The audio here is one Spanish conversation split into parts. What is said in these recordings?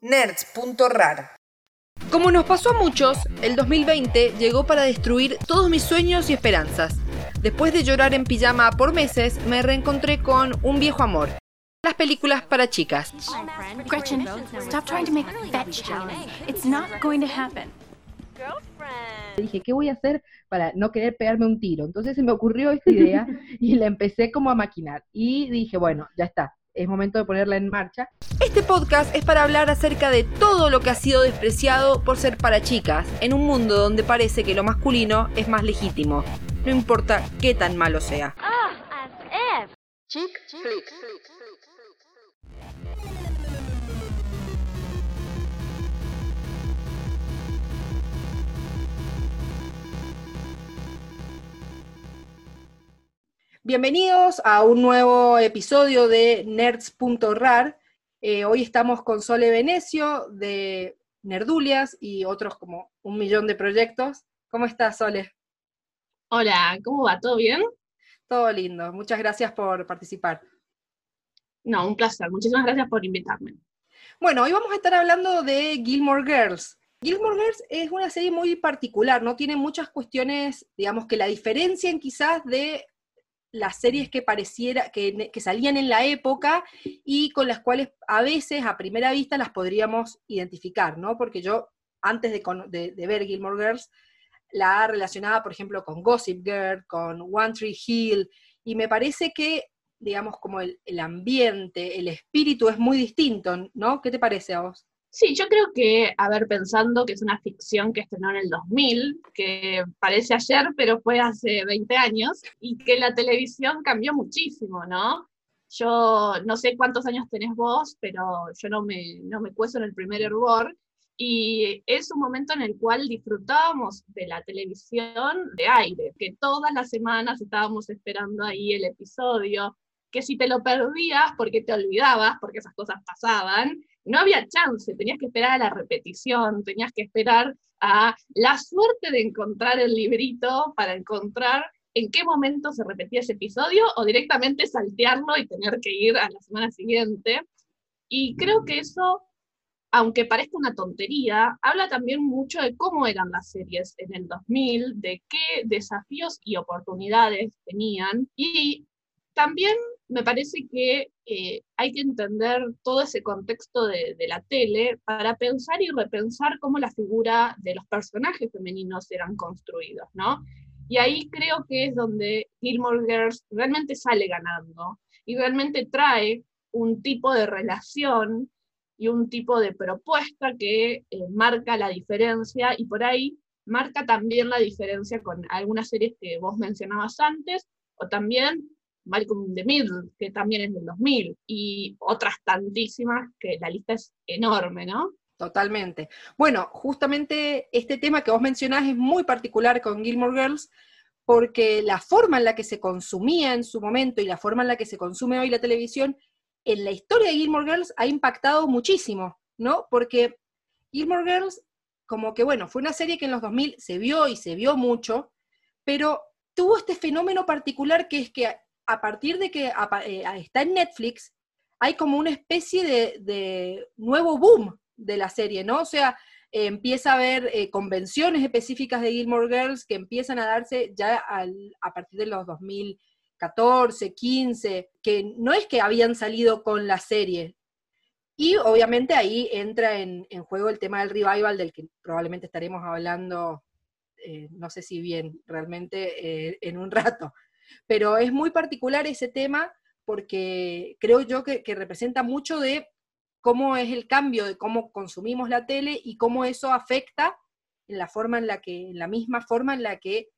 nerds.rar. Como nos pasó a muchos, el 2020 llegó para destruir todos mis sueños y esperanzas. Después de llorar en pijama por meses, me reencontré con un viejo amor. Las películas para chicas. Gretchen, stop trying to make. It's not going to happen. Dije, ¿qué voy a hacer para no querer pegarme un tiro? Entonces se me ocurrió esta idea y la empecé como a maquinar. Y dije, bueno, ya está, es momento de ponerla en marcha. Este podcast es para hablar acerca de todo lo que ha sido despreciado por ser para chicas, en un mundo donde parece que lo masculino es más legítimo, no importa qué tan malo sea. Chick flick. Bienvenidos a un nuevo episodio de Nerds.rar. Eh, hoy estamos con Sole Venecio de Nerdulias y otros como un millón de proyectos. ¿Cómo estás, Sole? Hola, ¿cómo va? ¿Todo bien? Todo lindo. Muchas gracias por participar. No, un placer. Muchísimas gracias por invitarme. Bueno, hoy vamos a estar hablando de Gilmore Girls. Gilmore Girls es una serie muy particular, no tiene muchas cuestiones, digamos, que la diferencian quizás de las series que pareciera, que, que, salían en la época y con las cuales a veces, a primera vista, las podríamos identificar, ¿no? Porque yo, antes de, de, ver Gilmore Girls, la relacionaba, por ejemplo, con Gossip Girl, con One Tree Hill, y me parece que, digamos, como el, el ambiente, el espíritu es muy distinto, ¿no? ¿Qué te parece a vos? Sí, yo creo que, a ver, pensando que es una ficción que estrenó en el 2000, que parece ayer, pero fue hace 20 años, y que la televisión cambió muchísimo, ¿no? Yo no sé cuántos años tenés vos, pero yo no me, no me cueso en el primer hervor, y es un momento en el cual disfrutábamos de la televisión de aire, que todas las semanas estábamos esperando ahí el episodio, que si te lo perdías porque te olvidabas, porque esas cosas pasaban, no había chance, tenías que esperar a la repetición, tenías que esperar a la suerte de encontrar el librito para encontrar en qué momento se repetía ese episodio o directamente saltearlo y tener que ir a la semana siguiente. Y creo que eso, aunque parezca una tontería, habla también mucho de cómo eran las series en el 2000, de qué desafíos y oportunidades tenían y también me parece que hay que entender todo ese contexto de, de, la tele para pensar y repensar cómo la figura de los personajes femeninos eran construidos, ¿no? Y ahí creo que es donde Gilmore Girls realmente sale ganando y realmente trae un tipo de relación y un tipo de propuesta que eh, marca la diferencia y por ahí marca también la diferencia con algunas series que vos mencionabas antes o también Malcolm the Middle, que también es del 2000, y otras tantísimas que la lista es enorme, ¿no? Totalmente. Bueno, justamente este tema que vos mencionás es muy particular con Gilmore Girls, porque la forma en la que se consumía en su momento y la forma en la que se consume hoy la televisión, en la historia de Gilmore Girls ha impactado muchísimo, ¿no? Porque Gilmore Girls, como que bueno, fue una serie que en los 2000 se vio y se vio mucho, pero tuvo este fenómeno particular que es que a partir de que eh, está en Netflix, hay como una especie de, nuevo boom de la serie, ¿no? O sea, empieza a haber eh, convenciones específicas de Gilmore Girls que empiezan a darse ya a partir de los 2014, 15, que no es que habían salido con la serie. Y obviamente ahí entra en, en juego el tema del revival del que probablemente estaremos hablando, eh, no sé si bien, realmente en un rato. Pero es muy particular ese tema porque creo yo que, representa mucho de cómo es el cambio de cómo consumimos la tele y cómo eso afecta en la forma en la que, en la misma forma en la que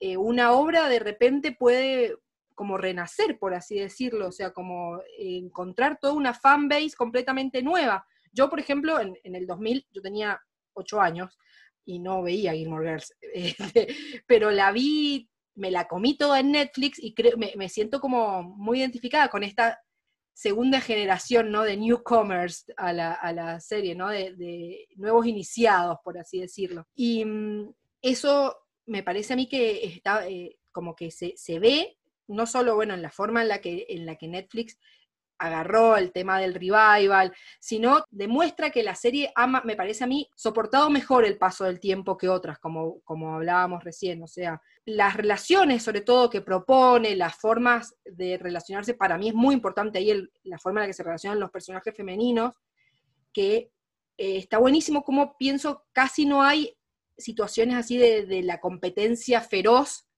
eh, una obra de repente puede como renacer, por así decirlo, o sea, como encontrar toda una fanbase completamente nueva. Yo, por ejemplo, en, en el 2000, yo tenía ocho años y no veía Gilmore Girls, eh, pero la vi me la comí toda en Netflix y creo, me, me, siento como muy identificada con esta segunda generación, ¿no? De newcomers a la, a la serie, ¿no? De, nuevos iniciados, por así decirlo. Y um, eso me parece a mí que está, eh, como que se, se, ve, no solo, bueno, en la forma en la que, en la que Netflix agarró el tema del revival, sino demuestra que la serie ama, me parece a mí, soportado mejor el paso del tiempo que otras, como, como hablábamos recién. O sea, las relaciones, sobre todo, que propone, las formas de relacionarse, para mí es muy importante ahí la forma en la que se relacionan los personajes femeninos, que eh, está buenísimo como pienso, casi no hay situaciones así de, de la competencia feroz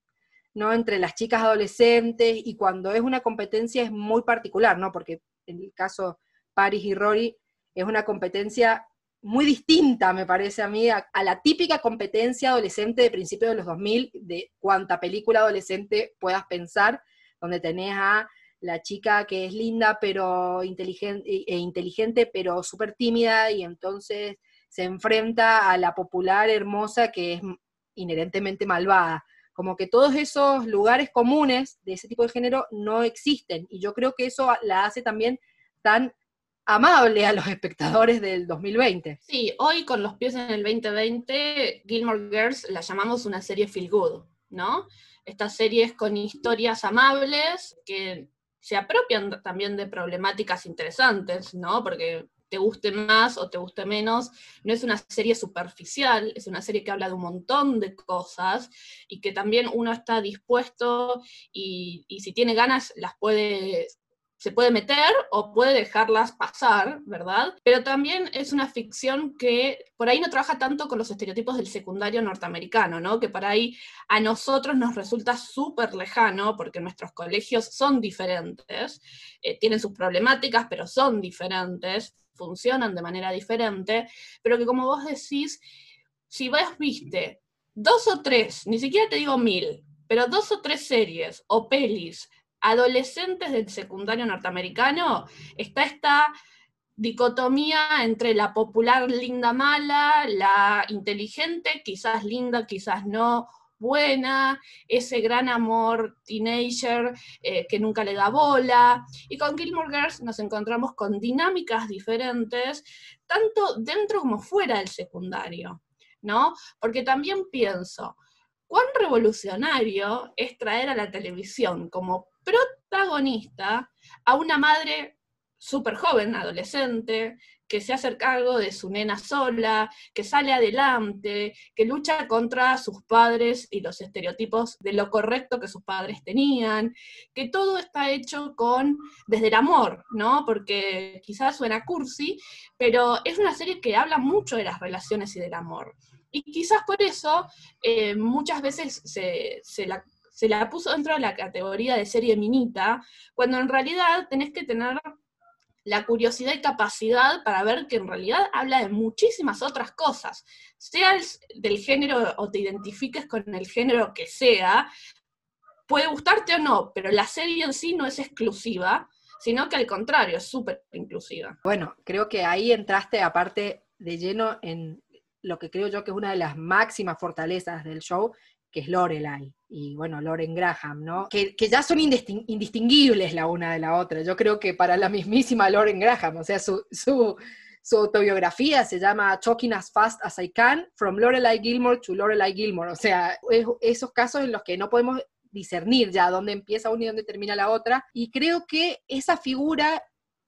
¿no? Entre las chicas adolescentes y cuando es una competencia es muy particular, ¿no? Porque en el caso Paris y Rory es una competencia muy distinta, me parece a mí, a, la típica competencia adolescente de principios de los 2000, de cuánta película adolescente puedas pensar, donde tenés a la chica que es linda pero inteligente, e inteligente pero súper tímida y entonces se enfrenta a la popular hermosa que es inherentemente malvada como que todos esos lugares comunes de ese tipo de género no existen. Y yo creo que eso la hace también tan amable a los espectadores del 2020. Sí, hoy con los pies en el 2020, Gilmore Girls la llamamos una serie feel good, ¿no? Estas series con historias amables que se apropian también de problemáticas interesantes, ¿no? Porque te guste más o te guste menos, no es una serie superficial, es una serie que habla de un montón de cosas y que también uno está dispuesto y, si tiene ganas las puede se puede meter o puede dejarlas pasar, ¿verdad? Pero también es una ficción que por ahí no trabaja tanto con los estereotipos del secundario norteamericano, ¿no? Que por ahí a nosotros nos resulta súper lejano porque nuestros colegios son diferentes, eh, tienen sus problemáticas, pero son diferentes funcionan de manera diferente, pero que como vos decís, si vos viste dos o tres, ni siquiera te digo mil, pero dos o tres series o pelis adolescentes del secundario norteamericano, está esta dicotomía entre la popular linda mala, la inteligente, quizás linda, quizás no, buena, ese gran amor teenager eh, que nunca le da bola. Y con Gilmore Girls nos encontramos con dinámicas diferentes, tanto dentro como fuera del secundario, ¿no? Porque también pienso, cuán revolucionario es traer a la televisión como protagonista a una madre súper joven, adolescente, que se hace cargo de su nena sola, que sale adelante, que lucha contra sus padres y los estereotipos de lo correcto que sus padres tenían, que todo está hecho con desde el amor, ¿no? Porque quizás suena cursi, pero es una serie que habla mucho de las relaciones y del amor. Y quizás por eso eh, muchas veces se, la se la puso dentro de la categoría de serie minita, cuando en realidad tenés que tener la curiosidad y capacidad para ver que en realidad habla de muchísimas otras cosas, seas del género o te identifiques con el género que sea, puede gustarte o no, pero la serie en sí no es exclusiva, sino que al contrario, es súper inclusiva. Bueno, creo que ahí entraste aparte de lleno en lo que creo yo que es una de las máximas fortalezas del show, que es Lorelai, y bueno, Loren Graham, ¿no? Que, ya son indistinguibles la una de la otra. Yo creo que para la mismísima Loren Graham, o sea, su, su, autobiografía se llama Talking as Fast as I Can, From Lorelai Gilmore to Lorelai Gilmore. O sea, esos casos en los que no podemos discernir ya dónde empieza una y dónde termina la otra. Y creo que esa figura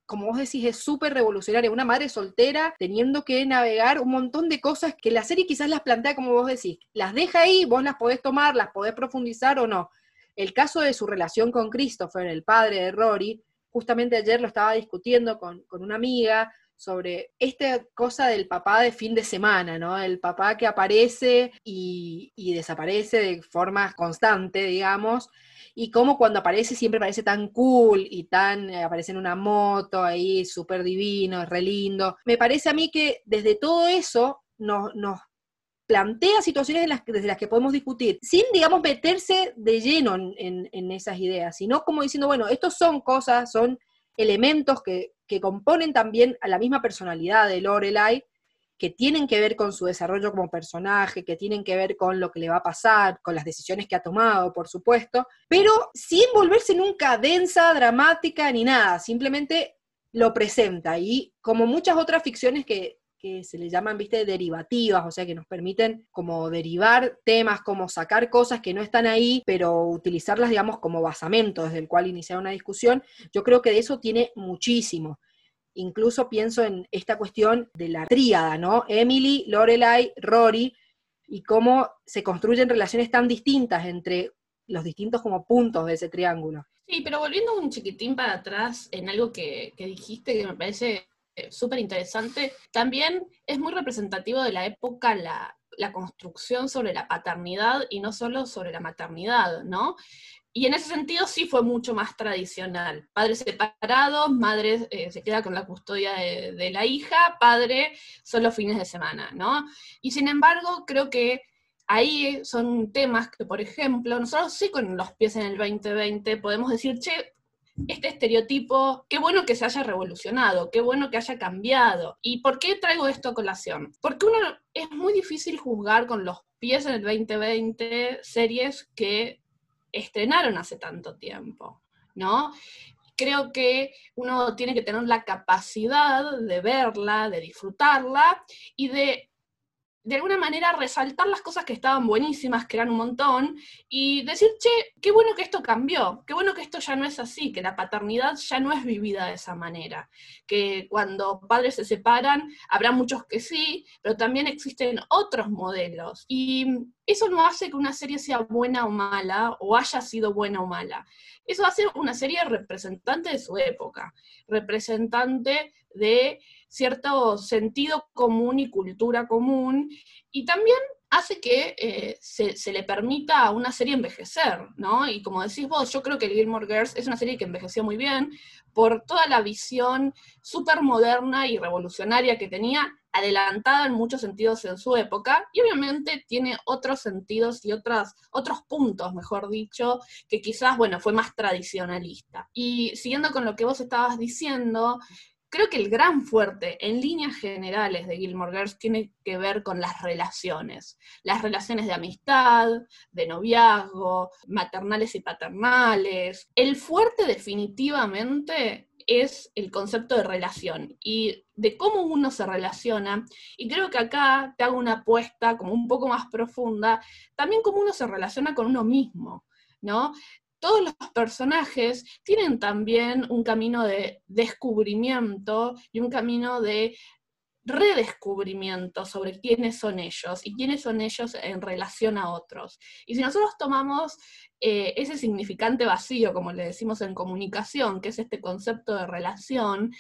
como vos decís, es súper revolucionaria. Una madre soltera teniendo que navegar un montón de cosas que la serie quizás las plantea como vos decís. Las deja ahí, vos las podés tomar, las podés profundizar o no. El caso de su relación con Christopher, el padre de Rory, justamente ayer lo estaba discutiendo con, con una amiga sobre esta cosa del papá de fin de semana, ¿no? El papá que aparece y, desaparece de forma constante, digamos, y cómo cuando aparece siempre parece tan cool y tan, eh, aparece en una moto ahí, súper divino, re lindo. Me parece a mí que desde todo eso nos, plantea situaciones las, desde las que podemos discutir, sin, digamos, meterse de lleno en, esas ideas, sino como diciendo, bueno, estos son cosas, son elementos que, que componen también a la misma personalidad de Lorelai, que tienen que ver con su desarrollo como personaje, que tienen que ver con lo que le va a pasar, con las decisiones que ha tomado, por supuesto, pero sin volverse nunca densa, dramática ni nada, simplemente lo presenta. Y como muchas otras ficciones que, que se le llaman, viste, derivativas, o sea, que nos permiten como derivar temas, como sacar cosas que no están ahí, pero utilizarlas, digamos, como basamento desde el cual iniciar una discusión, yo creo que de eso tiene muchísimo. Incluso pienso en esta cuestión de la tríada, ¿no? Emily, Lorelai, Rory, y cómo se construyen relaciones tan distintas entre los distintos como puntos de ese triángulo. Sí, pero volviendo un chiquitín para atrás en algo que, que dijiste que me parece súper interesante. También es muy representativo de la época la, la, construcción sobre la paternidad y no solo sobre la maternidad, ¿no? Y en ese sentido sí fue mucho más tradicional. Padres separados, madre eh, se queda con la custodia de, de, la hija, padre solo fines de semana, ¿no? Y sin embargo, creo que ahí son temas que, por ejemplo, nosotros sí con los pies en el 2020 podemos decir, che, este estereotipo, qué bueno que se haya revolucionado, qué bueno que haya cambiado. ¿Y por qué traigo esto a colación? Porque uno es muy difícil juzgar con los pies en el 2020 series que estrenaron hace tanto tiempo, ¿no? Creo que uno tiene que tener la capacidad de verla, de disfrutarla y de de alguna manera resaltar las cosas que estaban buenísimas, que eran un montón, y decir, che, qué bueno que esto cambió, qué bueno que esto ya no es así, que la paternidad ya no es vivida de esa manera, que cuando padres se separan, habrá muchos que sí, pero también existen otros modelos. Y eso no hace que una serie sea buena o mala, o haya sido buena o mala. Eso hace una serie representante de su época, representante de cierto sentido común y cultura común, y también hace que eh, se, le permita a una serie envejecer, ¿no? Y como decís vos, yo creo que Gilmore Girls es una serie que envejeció muy bien por toda la visión súper moderna y revolucionaria que tenía, adelantada en muchos sentidos en su época, y obviamente tiene otros sentidos y otras, otros puntos, mejor dicho, que quizás, bueno, fue más tradicionalista. Y siguiendo con lo que vos estabas diciendo, creo que el gran fuerte en líneas generales de Gilmore Girls tiene que ver con las relaciones, las relaciones de amistad, de noviazgo, maternales y paternales. El fuerte definitivamente es el concepto de relación y de cómo uno se relaciona. Y creo que acá te hago una apuesta como un poco más profunda, también cómo uno se relaciona con uno mismo. ¿no? Todos los personajes tienen también un camino de descubrimiento y un camino de redescubrimiento sobre quiénes son ellos y quiénes son ellos en relación a otros. Y si nosotros tomamos eh, ese significante vacío, como le decimos en comunicación, que es este concepto de relación,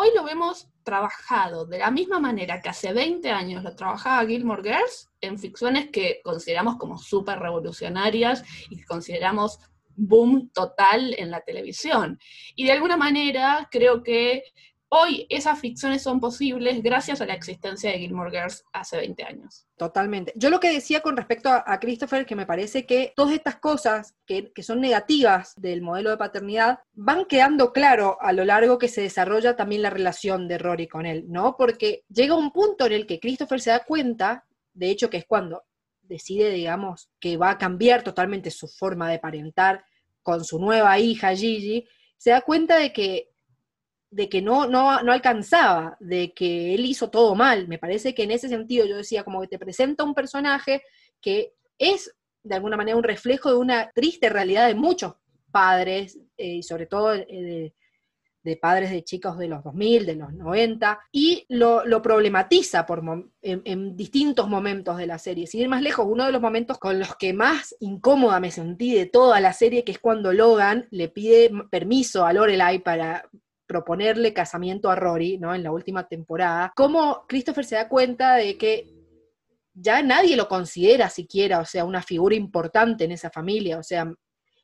hoy lo vemos trabajado de la misma manera que hace 20 años lo trabajaba Gilmore Girls en ficciones que consideramos como súper revolucionarias y que consideramos boom total en la televisión. Y de alguna manera creo que hoy esas ficciones son posibles gracias a la existencia de Gilmore Girls hace 20 años. Totalmente. Yo lo que decía con respecto a, Christopher, que me parece que todas estas cosas que, que, son negativas del modelo de paternidad van quedando claro a lo largo que se desarrolla también la relación de Rory con él, ¿no? Porque llega un punto en el que Christopher se da cuenta, de hecho que es cuando decide, digamos, que va a cambiar totalmente su forma de parentar con su nueva hija Gigi, se da cuenta de que de que no, no, no alcanzaba, de que él hizo todo mal. Me parece que en ese sentido yo decía, como que te presenta un personaje que es de alguna manera un reflejo de una triste realidad de muchos padres, eh, y sobre todo eh, de, padres de chicos de los 2000, de los 90, y lo, problematiza por en, en, distintos momentos de la serie. Sin ir más lejos, uno de los momentos con los que más incómoda me sentí de toda la serie, que es cuando Logan le pide permiso a Lorelai para proponerle casamiento a Rory, ¿no? En la última temporada, cómo Christopher se da cuenta de que ya nadie lo considera siquiera, o sea, una figura importante en esa familia, o sea,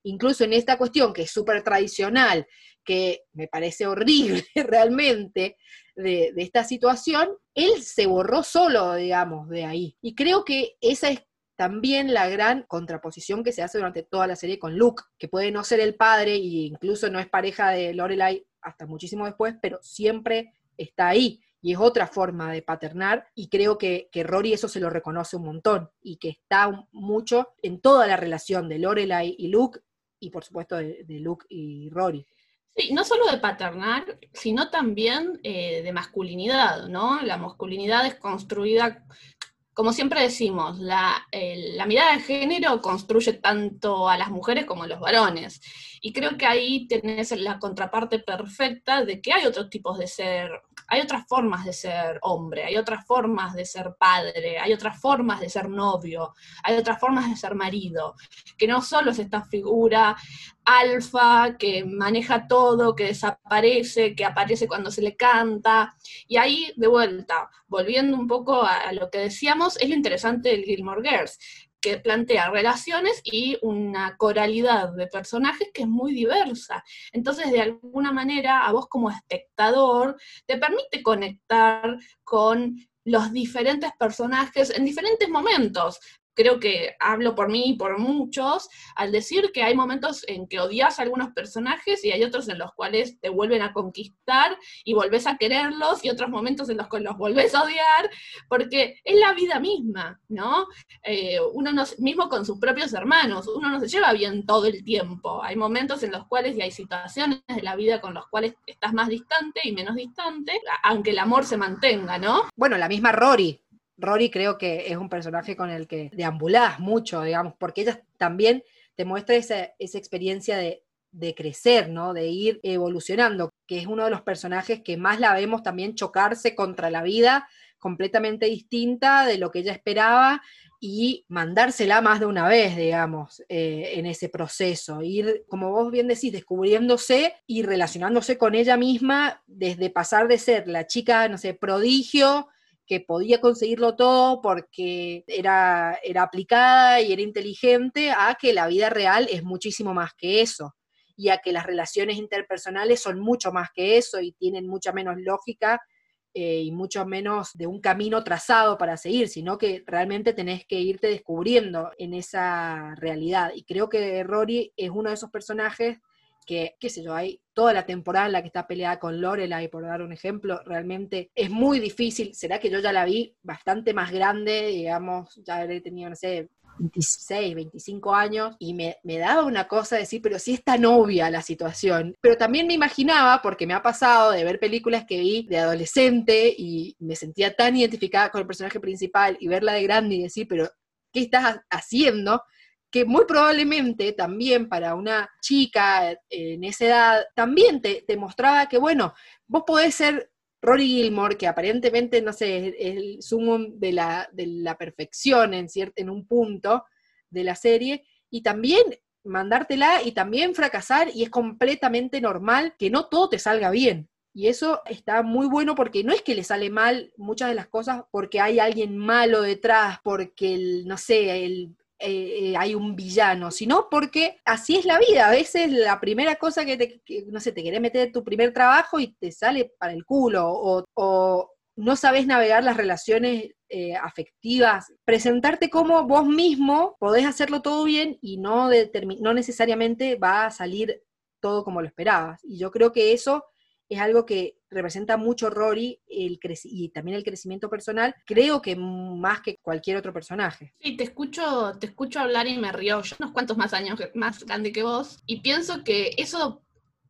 incluso en esta cuestión que es súper tradicional, que me parece horrible realmente de, esta situación, él se borró solo, digamos, de ahí. Y creo que esa es también la gran contraposición que se hace durante toda la serie con Luke, que puede no ser el padre e incluso no es pareja de Lorelai hasta muchísimo después, pero siempre está ahí. Y es otra forma de paternar, y creo que, que Rory eso se lo reconoce un montón, y que está mucho en toda la relación de Lorelai y Luke, y por supuesto de, Luke y Rory. Sí, no solo de paternar, sino también eh, de masculinidad, ¿no? La masculinidad es construida, como siempre decimos, la, mirada de género construye tanto a las mujeres como a los varones. Y creo que ahí tenés la contraparte perfecta de que hay otros tipos de ser, hay otras formas de ser hombre, hay otras formas de ser padre, hay otras formas de ser novio, hay otras formas de ser marido, que no solo es esta figura alfa, que maneja todo, que desaparece, que aparece cuando se le canta. Y ahí, de vuelta, volviendo un poco a, lo que decíamos, es lo interesante del Gilmore Girls, que plantea relaciones y una coralidad de personajes que es muy diversa. Entonces, de alguna manera, a vos como espectador, te permite conectar con los diferentes personajes en diferentes momentos. Creo que hablo por mí y por muchos al decir que hay momentos en que odias a algunos personajes y hay otros en los cuales te vuelven a conquistar y volvés a quererlos y otros momentos en los que los volvés a odiar, porque es la vida misma, ¿no? Eh, uno no, mismo con sus propios hermanos, uno no se lleva bien todo el tiempo. Hay momentos en los cuales y hay situaciones de la vida con los cuales estás más distante y menos distante, aunque el amor se mantenga, ¿no? Bueno, la misma Rory. Rory creo que es un personaje con el que deambulás mucho, digamos, porque ella también te muestra esa, esa experiencia de, de crecer, ¿no? De ir evolucionando, que es uno de los personajes que más la vemos también chocarse contra la vida completamente distinta de lo que ella esperaba y mandársela más de una vez, digamos, eh, en ese proceso. Ir, como vos bien decís, descubriéndose y relacionándose con ella misma desde pasar de ser la chica, no sé, prodigio, que podía conseguirlo todo porque era, era aplicada y era inteligente, a que la vida real es muchísimo más que eso y a que las relaciones interpersonales son mucho más que eso y tienen mucha menos lógica eh, y mucho menos de un camino trazado para seguir, sino que realmente tenés que irte descubriendo en esa realidad. Y creo que Rory es uno de esos personajes que, qué sé yo, hay toda la temporada en la que está peleada con Lorelai, por dar un ejemplo, realmente es muy difícil. Será que yo ya la vi bastante más grande, digamos, ya habré tenido, no sé, 26, 25 años, y me, me daba una cosa de decir, pero si es tan obvia la situación. Pero también me imaginaba, porque me ha pasado de ver películas que vi de adolescente y me sentía tan identificada con el personaje principal y verla de grande y decir, pero ¿qué estás ha- haciendo? Que muy probablemente también para una chica eh, en esa edad, también te, te mostraba que, bueno, vos podés ser Rory Gilmore, que aparentemente, no sé, es el sumum de la, de la perfección en, cier- en un punto de la serie, y también mandártela y también fracasar, y es completamente normal que no todo te salga bien. Y eso está muy bueno porque no es que le sale mal muchas de las cosas porque hay alguien malo detrás, porque, el, no sé, el, eh, eh, hay un villano, sino porque así es la vida. A veces la primera cosa que te, no sé, te querés meter tu primer trabajo y te sale para el culo, o, no sabes navegar las relaciones eh, afectivas, presentarte como vos mismo, podés hacerlo todo bien y no, no necesariamente va a salir todo como lo esperabas. Y yo creo que eso es algo que representa mucho Rory el y también el crecimiento personal, creo que más que cualquier otro personaje. Sí, te escucho, te escucho hablar y me río. Yo unos cuantos más años más grande que vos. Y pienso que eso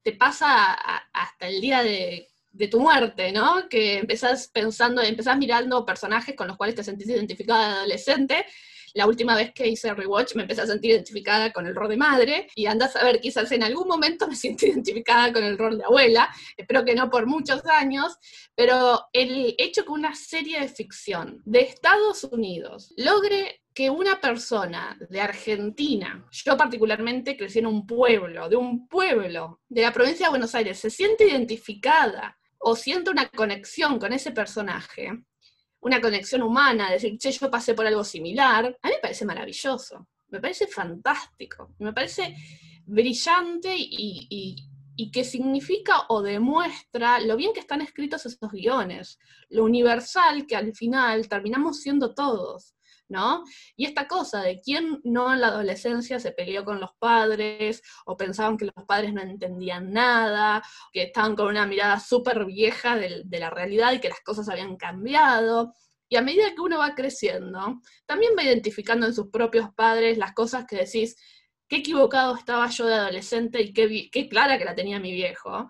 te pasa hasta el día de, tu muerte, ¿no? Que empezás pensando, empezás mirando personajes con los cuales te sentís identificada de adolescente. La última vez que hice rewatch me empecé a sentir identificada con el rol de madre y andas a ver, quizás en algún momento me siento identificada con el rol de abuela, espero que no por muchos años, pero el hecho que una serie de ficción de Estados Unidos logre que una persona de Argentina, yo particularmente crecí en un pueblo, de un pueblo de la provincia de Buenos Aires, se siente identificada o siente una conexión con ese personaje, una conexión humana, decir, che, yo pasé por algo similar, a mí me parece maravilloso, me parece fantástico, me parece brillante y, y, y que significa o demuestra lo bien que están escritos esos guiones, lo universal que al final terminamos siendo todos. ¿No? Y esta cosa de quién no en la adolescencia se peleó con los padres o pensaban que los padres no entendían nada, que estaban con una mirada súper vieja de, la realidad y que las cosas habían cambiado. Y a medida que uno va creciendo, también va identificando en sus propios padres las cosas que decís, qué equivocado estaba yo de adolescente y qué, qué clara que la tenía mi viejo.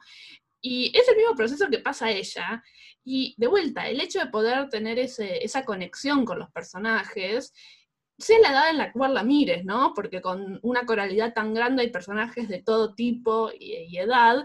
Y es el mismo proceso que pasa a ella. Y de vuelta, el hecho de poder tener esa conexión con los personajes, sea la edad en la cual la mires, ¿no? Porque con una coralidad tan grande hay personajes de todo tipo y edad,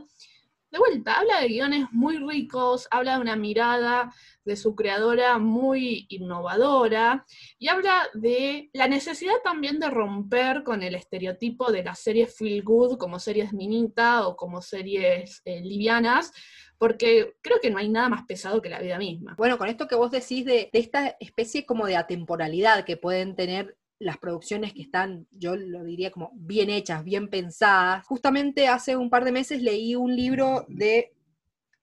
de vuelta, habla de guiones muy ricos, habla de una mirada de su creadora muy innovadora y habla de la necesidad también de romper con el estereotipo de las series feel good como series minita o como series eh, livianas, porque creo que no hay nada más pesado que la vida misma. Bueno, con esto que vos decís de, de esta especie como de atemporalidad que pueden tener las producciones que están, yo lo diría como bien hechas, bien pensadas. Justamente hace un par de meses leí un libro de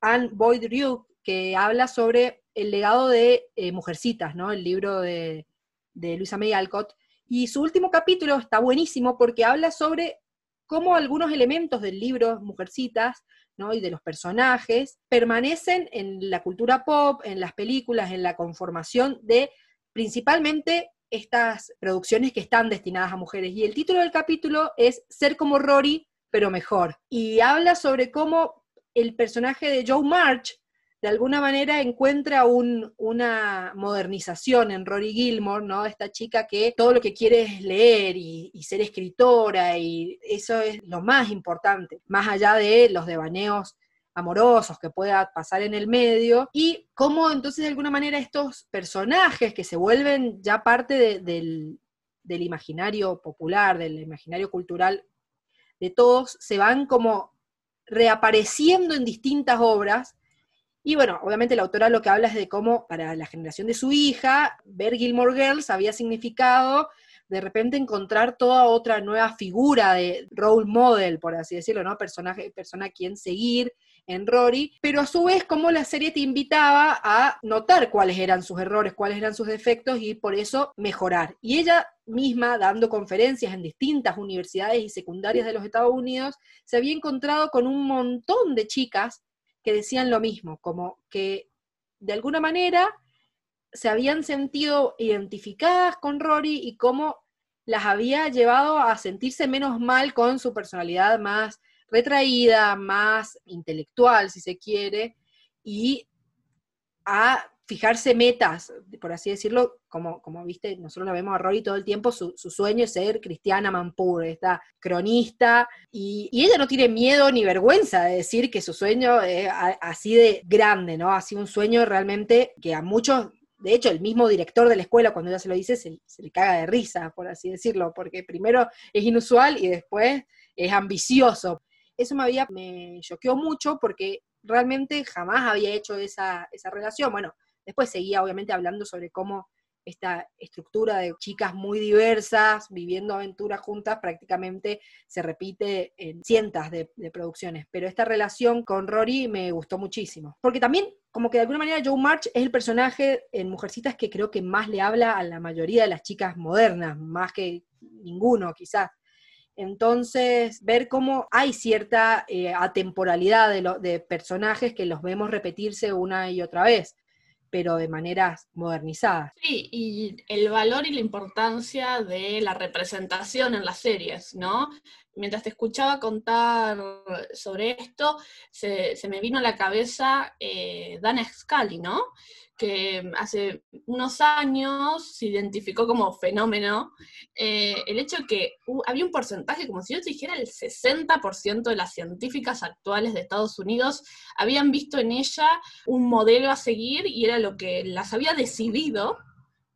Anne Boyd Ryu que habla sobre el legado de eh, Mujercitas, ¿no? El libro de, de Luisa May Alcott. Y su último capítulo está buenísimo porque habla sobre cómo algunos elementos del libro Mujercitas y de los personajes permanecen en la cultura pop, en las películas, en la conformación de principalmente estas producciones que están destinadas a mujeres. Y el título del capítulo es Ser como Rory, pero mejor. Y habla sobre cómo el personaje de Joe March, de alguna manera encuentra una modernización en Rory Gilmore, ¿no? Esta chica que todo lo que quiere es leer y, ser escritora, y eso es lo más importante, más allá de los devaneos amorosos que pueda pasar en el medio, y cómo entonces de alguna manera estos personajes que se vuelven ya parte del imaginario popular, del imaginario cultural de todos, se van como reapareciendo en distintas obras. Y bueno, obviamente la autora lo que habla es de cómo para la generación de su hija, ver Gilmore Girls había significado de repente encontrar toda otra nueva figura de role model, por así decirlo, ¿no? Personaje, persona a quien seguir, en Rory, pero a su vez como la serie te invitaba a notar cuáles eran sus errores, cuáles eran sus defectos y por eso mejorar. Y ella misma, dando conferencias en distintas universidades y secundarias de los Estados Unidos, se había encontrado con un montón de chicas que decían lo mismo, como que de alguna manera se habían sentido identificadas con Rory y cómo las había llevado a sentirse menos mal con su personalidad más retraída, más intelectual, si se quiere, y a fijarse metas, por así decirlo, como, como viste, nosotros lo vemos a Rory todo el tiempo, su, sueño es ser Cristiana Mampur, esta cronista, y, ella no tiene miedo ni vergüenza de decir que su sueño es así de grande, ¿no? Así un sueño realmente que a muchos, de hecho, el mismo director de la escuela, cuando ella se lo dice, se, se le caga de risa, por así decirlo, porque primero es inusual y después es ambicioso eso me había, me choqueó mucho porque realmente jamás había hecho esa, esa relación. Bueno, después seguía obviamente hablando sobre cómo esta estructura de chicas muy diversas, viviendo aventuras juntas, prácticamente se repite en cientos de, producciones. Pero esta relación con Rory me gustó muchísimo. Porque también, como que de alguna manera, Joe March es el personaje en Mujercitas que creo que más le habla a la mayoría de las chicas modernas, más que ninguno, quizás. Entonces, ver cómo hay cierta eh, atemporalidad de, de personajes que los vemos repetirse una y otra vez, pero de maneras modernizadas. Sí, y el valor y la importancia de la representación en las series, ¿no? Mientras te escuchaba contar sobre esto, se, me vino a la cabeza eh, Dana ¿no? Que hace unos años se identificó como fenómeno eh, el hecho que había un porcentaje, como si yo dijera, el 60% de las científicas actuales de Estados Unidos habían visto en ella un modelo a seguir y era lo que las había decidido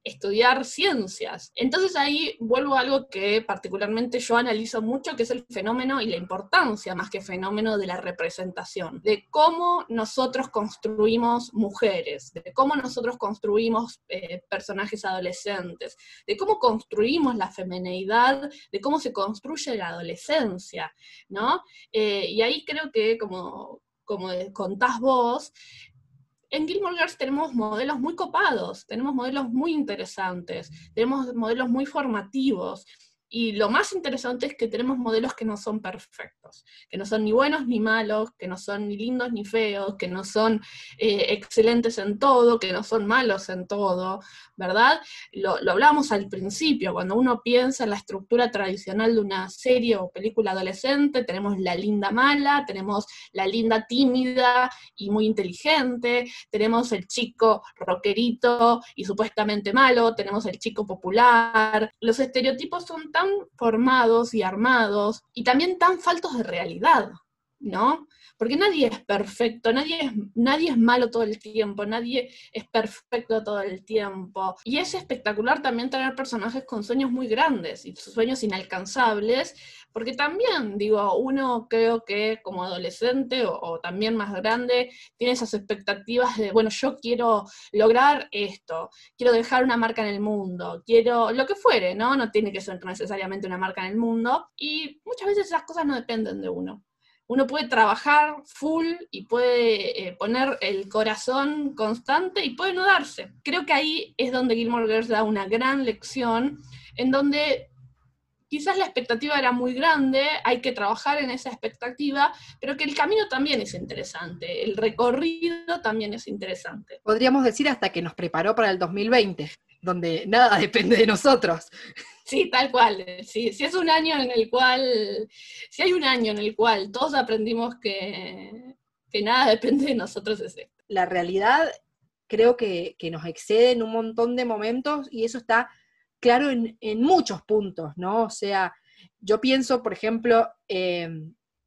estudiar ciencias. Entonces ahí vuelvo a algo que particularmente yo analizo mucho, que es el fenómeno y la importancia más que fenómeno de la representación, de cómo nosotros construimos mujeres, de cómo nosotros construimos eh, personajes adolescentes, de cómo construimos la femineidad, de cómo se construye la adolescencia, ¿no? Eh, y ahí creo que como como contás vos, en Gilmore Girls tenemos modelos muy copados, tenemos modelos muy interesantes, tenemos modelos muy formativos. Y lo más interesante es que tenemos modelos que no son perfectos, que no son ni buenos ni malos, que no son ni lindos ni feos, que no son eh, excelentes en todo, que no son malos en todo, ¿verdad? Lo, lo hablábamos al principio, cuando uno piensa en la estructura tradicional de una serie o película adolescente, tenemos la linda mala, tenemos la linda tímida y muy inteligente, tenemos el chico rockerito y supuestamente malo, tenemos el chico popular. Los estereotipos son tan formados y armados y también tan faltos de realidad, ¿no? Porque nadie es perfecto, nadie es, malo todo el tiempo, nadie es perfecto todo el tiempo. Y es espectacular también tener personajes con sueños muy grandes y sueños inalcanzables, porque también, digo, uno creo que como adolescente o, o, también más grande tiene esas expectativas de, bueno, yo quiero lograr esto, quiero dejar una marca en el mundo, quiero lo que fuere, ¿no? No tiene que ser necesariamente una marca en el mundo. Y muchas veces esas cosas no dependen de uno uno puede trabajar full y puede eh, poner el corazón constante y puede no darse. Creo que ahí es donde Gilmore Girls da una gran lección, en donde quizás la expectativa era muy grande, hay que trabajar en esa expectativa, pero que el camino también es interesante, el recorrido también es interesante. Podríamos decir hasta que nos preparó para el 2020, donde nada depende de nosotros. Sí, tal cual. Sí, si es un año en el cual, si hay un año en el cual todos aprendimos que, que nada depende de nosotros es esto. La realidad creo que, que, nos excede en un montón de momentos y eso está claro en, en muchos puntos, ¿no? O sea, yo pienso, por ejemplo, eh,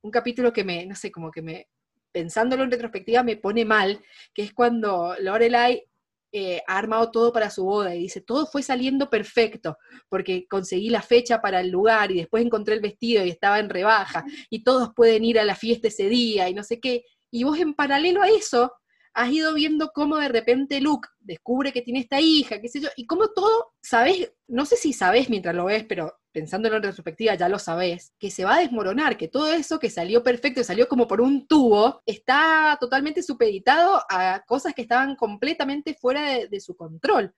un capítulo que me, no sé, como que me, pensándolo en retrospectiva, me pone mal, que es cuando Lorelai eh, ha armado todo para su boda y dice, todo fue saliendo perfecto, porque conseguí la fecha para el lugar y después encontré el vestido y estaba en rebaja y todos pueden ir a la fiesta ese día y no sé qué. Y vos en paralelo a eso has ido viendo cómo de repente Luke descubre que tiene esta hija, qué sé yo, y cómo todo, sabes, no sé si sabes mientras lo ves, pero pensándolo en retrospectiva ya lo sabes, que se va a desmoronar, que todo eso que salió perfecto, salió como por un tubo, está totalmente supeditado a cosas que estaban completamente fuera de, de su control.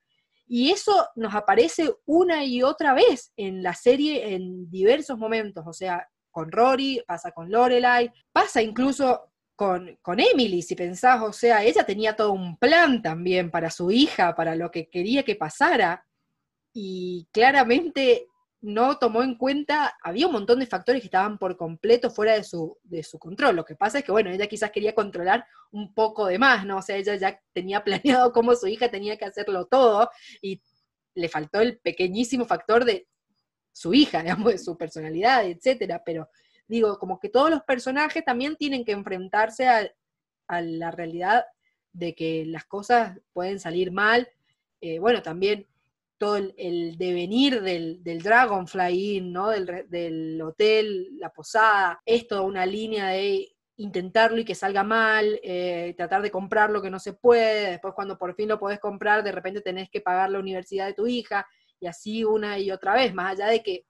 Y eso nos aparece una y otra vez en la serie en diversos momentos, o sea, con Rory, pasa con Lorelai, pasa incluso con, con, Emily, si pensás, o sea, ella tenía todo un plan también para su hija, para lo que quería que pasara, y claramente no tomó en cuenta, había un montón de factores que estaban por completo fuera de su, de su control. Lo que pasa es que, bueno, ella quizás quería controlar un poco de más, ¿no? O sea, ella ya tenía planeado cómo su hija tenía que hacerlo todo, y le faltó el pequeñísimo factor de su hija, digamos, de su personalidad, etcétera, pero digo, como que todos los personajes también tienen que enfrentarse a, a la realidad de que las cosas pueden salir mal. Eh, bueno, también todo el, devenir del, del, Dragonfly Inn, ¿no? Del, del, hotel, la posada, es toda una línea de intentarlo y que salga mal, eh, tratar de comprar lo que no se puede, después cuando por fin lo podés comprar, de repente tenés que pagar la universidad de tu hija, y así una y otra vez, más allá de que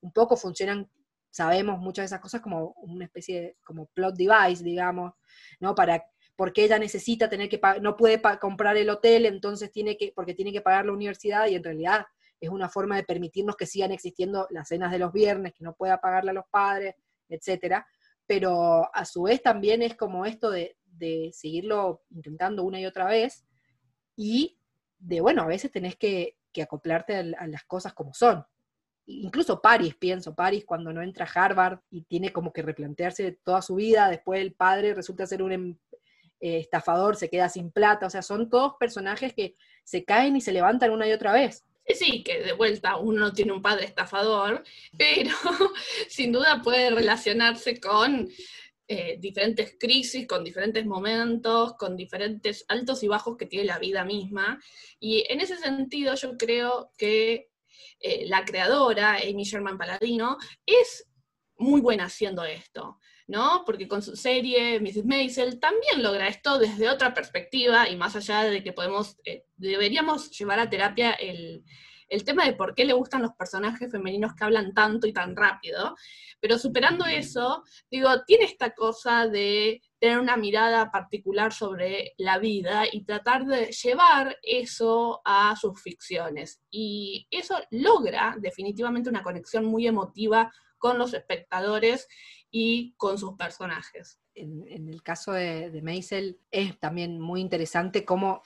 un poco funcionan sabemos muchas de esas cosas como una especie de como plot device, digamos, ¿no? Para porque ella necesita tener que no puede comprar el hotel, entonces tiene que porque tiene que pagar la universidad y en realidad es una forma de permitirnos que sigan existiendo las cenas de los viernes, que no pueda pagarle a los padres, etcétera. Pero a su vez también es como esto de, de seguirlo intentando una y otra vez y de, bueno, a veces tenés que, que acoplarte a, a las cosas como son incluso Paris, pienso, Paris cuando no entra a Harvard y tiene como que replantearse toda su vida, después el padre resulta ser un em, eh, estafador, se queda sin plata, o sea, son todos personajes que se caen y se levantan una y otra vez. Sí, que de vuelta uno no tiene un padre estafador, pero sin duda puede relacionarse con eh, diferentes crisis, con diferentes momentos, con diferentes altos y bajos que tiene la vida misma. Y en ese sentido yo creo que eh, la creadora, Amy Sherman Paladino, es muy buena haciendo esto, ¿no? Porque con su serie, Mrs. Maisel, también logra esto desde otra perspectiva y más allá de que podemos, eh, deberíamos llevar a terapia el, el tema de por qué le gustan los personajes femeninos que hablan tanto y tan rápido, pero superando eso, digo, tiene esta cosa de tener una mirada particular sobre la vida y tratar de llevar eso a sus ficciones. Y eso logra definitivamente una conexión muy emotiva con los espectadores y con sus personajes. En, el caso de, de Maisel es también muy interesante cómo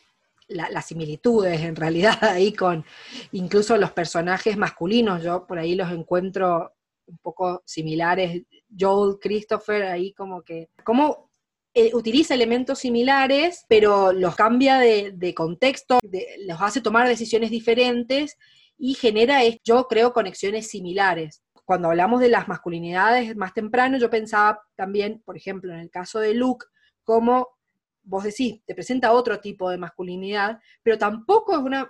las similitudes en realidad ahí con incluso los personajes masculinos, yo por ahí los encuentro un poco similares, Joel, Christopher, ahí como que, como eh, utiliza elementos similares, pero los cambia de, contexto, los hace tomar decisiones diferentes y genera, yo creo, conexiones similares. Cuando hablamos de las masculinidades más temprano, yo pensaba también, por ejemplo, en el caso de Luke, como vos decís, te presenta otro tipo de masculinidad, pero tampoco es una,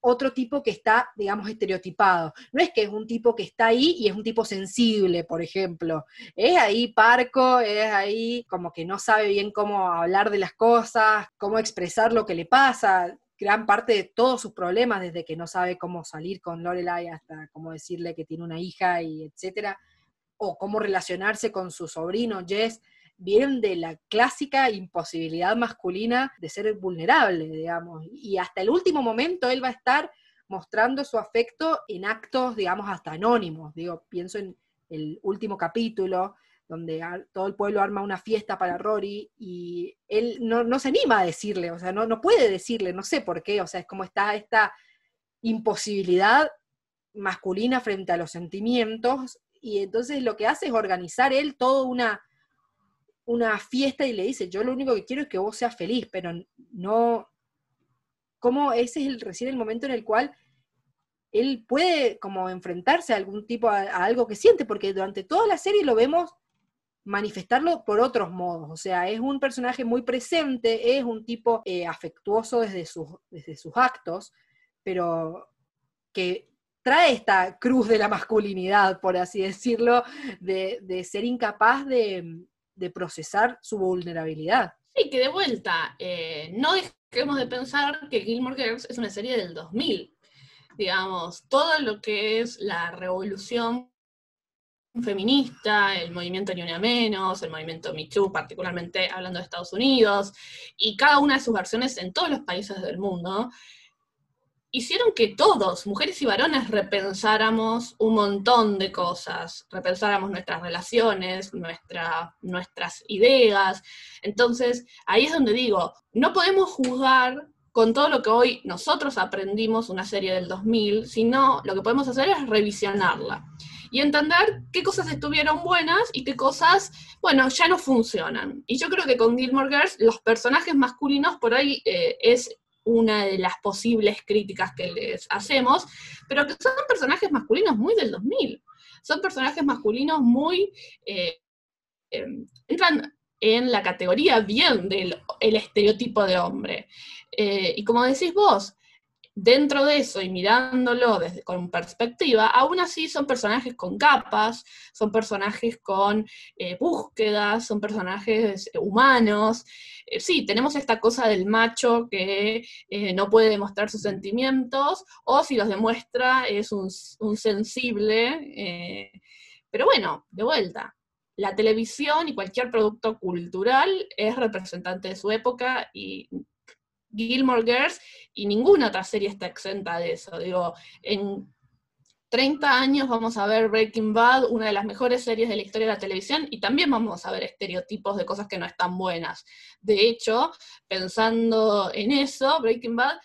otro tipo que está, digamos, estereotipado. No es que es un tipo que está ahí y es un tipo sensible, por ejemplo. Es ahí parco, es ahí como que no sabe bien cómo hablar de las cosas, cómo expresar lo que le pasa. Gran parte de todos sus problemas, desde que no sabe cómo salir con Lorelai hasta cómo decirle que tiene una hija y etcétera, o cómo relacionarse con su sobrino Jess, vienen de la clásica imposibilidad masculina de ser vulnerable, digamos. Y hasta el último momento él va a estar mostrando su afecto en actos, digamos, hasta anónimos. Digo, pienso en el último capítulo, donde todo el pueblo arma una fiesta para Rory y él no, se anima a decirle, o sea, no, no puede decirle, no sé por qué, o sea, es como está esta imposibilidad masculina frente a los sentimientos y entonces lo que hace es organizar él toda una una fiesta y le dice, yo lo único que quiero es que vos seas feliz, pero no, ¿cómo ese es el, recién el momento en el cual él puede como enfrentarse a algún tipo, a, algo que siente, porque durante toda la serie lo vemos manifestarlo por otros modos, o sea, es un personaje muy presente, es un tipo eh, afectuoso desde sus, desde sus actos, pero que trae esta cruz de la masculinidad, por así decirlo, de ser incapaz de, de procesar su vulnerabilidad. Sí, que de vuelta, eh, no dejemos de pensar que Gilmore Girls es una serie del 2000. Digamos, todo lo que es la revolución feminista, el movimiento Ni Una Menos, el movimiento Me Too, particularmente hablando de Estados Unidos, y cada una de sus versiones en todos los países del mundo, hicieron que todos, mujeres y varones, repensáramos un montón de cosas, repensáramos nuestras relaciones, nuestra, nuestras ideas. Entonces, ahí es donde digo, no podemos juzgar con todo lo que hoy nosotros aprendimos una serie del 2000, sino lo que podemos hacer es revisionarla y entender qué cosas estuvieron buenas y qué cosas, bueno, ya no funcionan. Y yo creo que con Gilmore Girls los personajes masculinos por ahí eh, es una de las posibles críticas que les hacemos, pero que son personajes masculinos muy del 2000. Son personajes masculinos muy... Eh, em, entran en la categoría bien del el estereotipo de hombre. Eh, y como decís vos, dentro de eso y mirándolo desde, con perspectiva, aún así son personajes con capas, son personajes con eh, búsquedas, son personajes humanos. Eh, sí, tenemos esta cosa del macho que eh, no puede demostrar sus sentimientos, o si los demuestra es un sensible. pero bueno, de vuelta, la televisión y cualquier producto cultural es representante de su época y Gilmore Girls y ninguna otra serie está exenta de eso. Digo, en 30 años vamos a ver Breaking Bad, una de las mejores series de la historia de la televisión, y también vamos a ver estereotipos de cosas que no están buenas. De hecho, pensando en eso, Breaking Bad,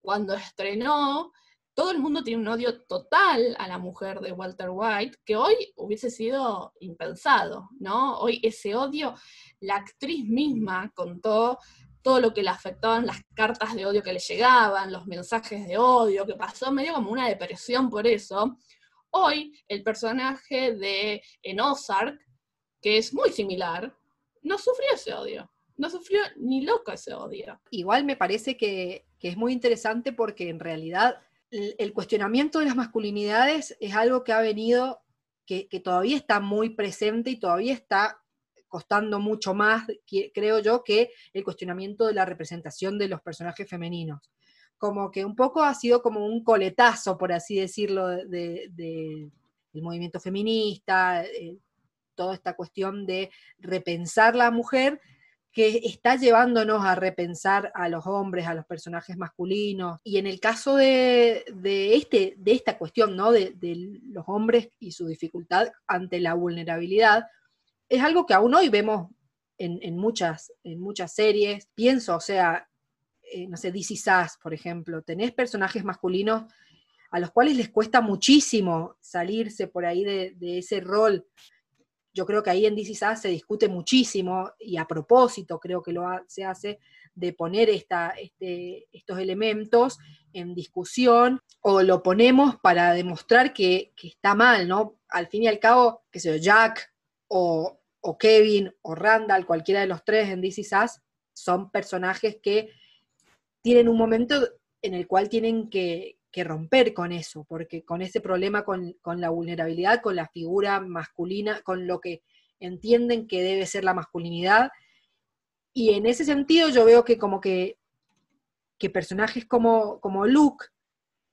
cuando estrenó, todo el mundo tiene un odio total a la mujer de Walter White, que hoy hubiese sido impensado, ¿no? Hoy ese odio, la actriz misma contó todo lo que le afectaban las cartas de odio que le llegaban, los mensajes de odio, que pasó medio como una depresión por eso. Hoy el personaje de Ozark, que es muy similar, no sufrió ese odio. No sufrió ni loco ese odio. Igual me parece que, es muy interesante porque en realidad el, cuestionamiento de las masculinidades es algo que ha venido, que, que todavía está muy presente y todavía está costando mucho más, creo yo, que el cuestionamiento de la representación de los personajes femeninos. Como que un poco ha sido como un coletazo, por así decirlo, del de, movimiento feminista, eh, toda esta cuestión de repensar la mujer que está llevándonos a repensar a los hombres, a los personajes masculinos. Y en el caso de, este, de esta cuestión, ¿no? De, los hombres y su dificultad ante la vulnerabilidad, es algo que aún hoy vemos en, muchas, en muchas series. Pienso, o sea, eh, no sé, DC Sass, por ejemplo, tenés personajes masculinos a los cuales les cuesta muchísimo salirse por ahí de, ese rol. Yo creo que ahí en DC Sass se discute muchísimo y a propósito creo que lo se hace de poner esta, este, estos elementos en discusión o lo ponemos para demostrar que, está mal, ¿no? Al fin y al cabo, que sé Jack o, Kevin o Randall, cualquiera de los tres en DC Sass, son personajes que tienen un momento en el cual tienen que, romper con eso, porque con ese problema, con, la vulnerabilidad, con la figura masculina, con lo que entienden que debe ser la masculinidad. Y en ese sentido yo veo que como que, que personajes como, como Luke,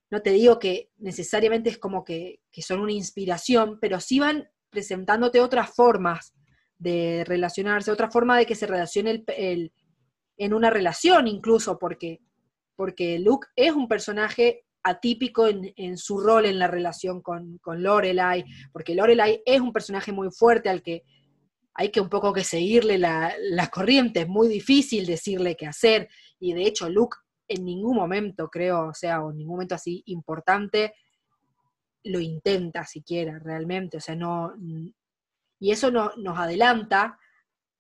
no te digo que necesariamente es como que, son una inspiración, pero sí van presentándote otras formas de relacionarse, otra forma de que se relacione el, en una relación incluso, porque, porque Luke es un personaje atípico en, su rol en la relación con, con, Lorelai, porque Lorelai es un personaje muy fuerte al que hay que un poco que seguirle la, la corriente, es muy difícil decirle qué hacer, y de hecho Luke en ningún momento, creo, o sea, en ningún momento así importante, lo intenta siquiera realmente, o sea, no, y eso no, nos adelanta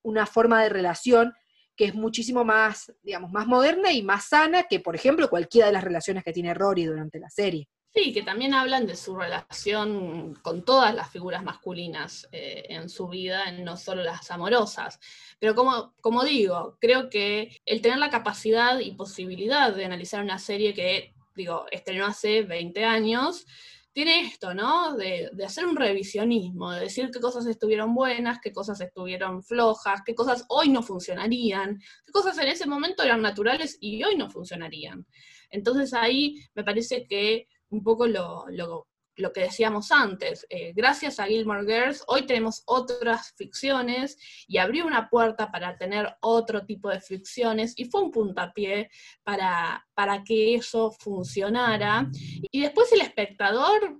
una forma de relación que es muchísimo más, digamos, más moderna y más sana que, por ejemplo, cualquiera de las relaciones que tiene Rory durante la serie. Sí, que también hablan de su relación con todas las figuras masculinas eh, en su vida, no solo las amorosas. Pero como, como digo, creo que el tener la capacidad y posibilidad de analizar una serie que, digo, estrenó hace 20 años, tiene esto, ¿no? De, hacer un revisionismo, de decir qué cosas estuvieron buenas, qué cosas estuvieron flojas, qué cosas hoy no funcionarían, qué cosas en ese momento eran naturales y hoy no funcionarían. Entonces ahí me parece que un poco lo, lo que decíamos antes, eh, gracias a Gilmore Girls, hoy tenemos otras ficciones y abrió una puerta para tener otro tipo de ficciones y fue un puntapié para, para que eso funcionara. Y después el espectador,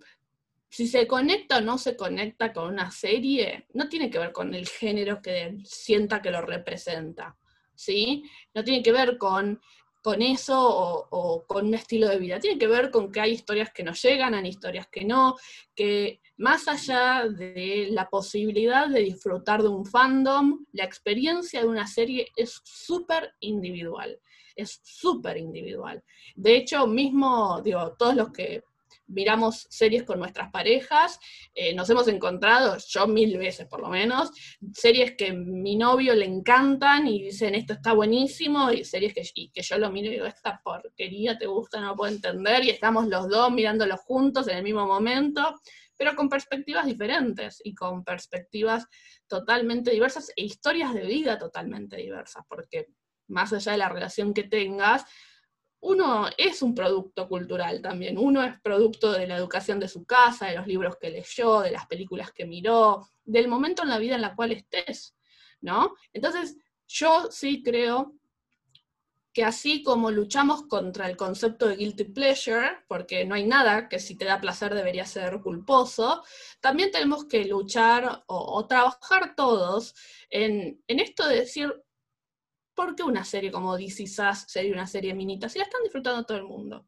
si se conecta o no se conecta con una serie, no tiene que ver con el género que sienta que lo representa. ¿Sí? No tiene que ver con con eso o, con un estilo de vida. Tiene que ver con que hay historias que nos llegan, hay historias que no, que más allá de la posibilidad de disfrutar de un fandom, la experiencia de una serie es súper individual, es súper individual. De hecho, mismo, digo, todos los que miramos series con nuestras parejas, eh, nos hemos encontrado, yo mil veces por lo menos, series que mi novio le encantan y dicen esto está buenísimo, y series que, que yo lo miro y digo, esta porquería te gusta, no puedo entender, y estamos los dos mirándolo juntos en el mismo momento, pero con perspectivas diferentes y con perspectivas totalmente diversas e historias de vida totalmente diversas, porque más allá de la relación que tengas, uno es un producto cultural también, uno es producto de la educación de su casa, de los libros que leyó, de las películas que miró, del momento en la vida en la cual estés, ¿no? Entonces, yo sí creo que así como luchamos contra el concepto de guilty pleasure, porque no hay nada que si te da placer debería ser culposo, también tenemos que luchar o, trabajar todos en, en esto de decir, ¿por qué una serie como DC Sass sería una serie minita? Si la están disfrutando todo el mundo.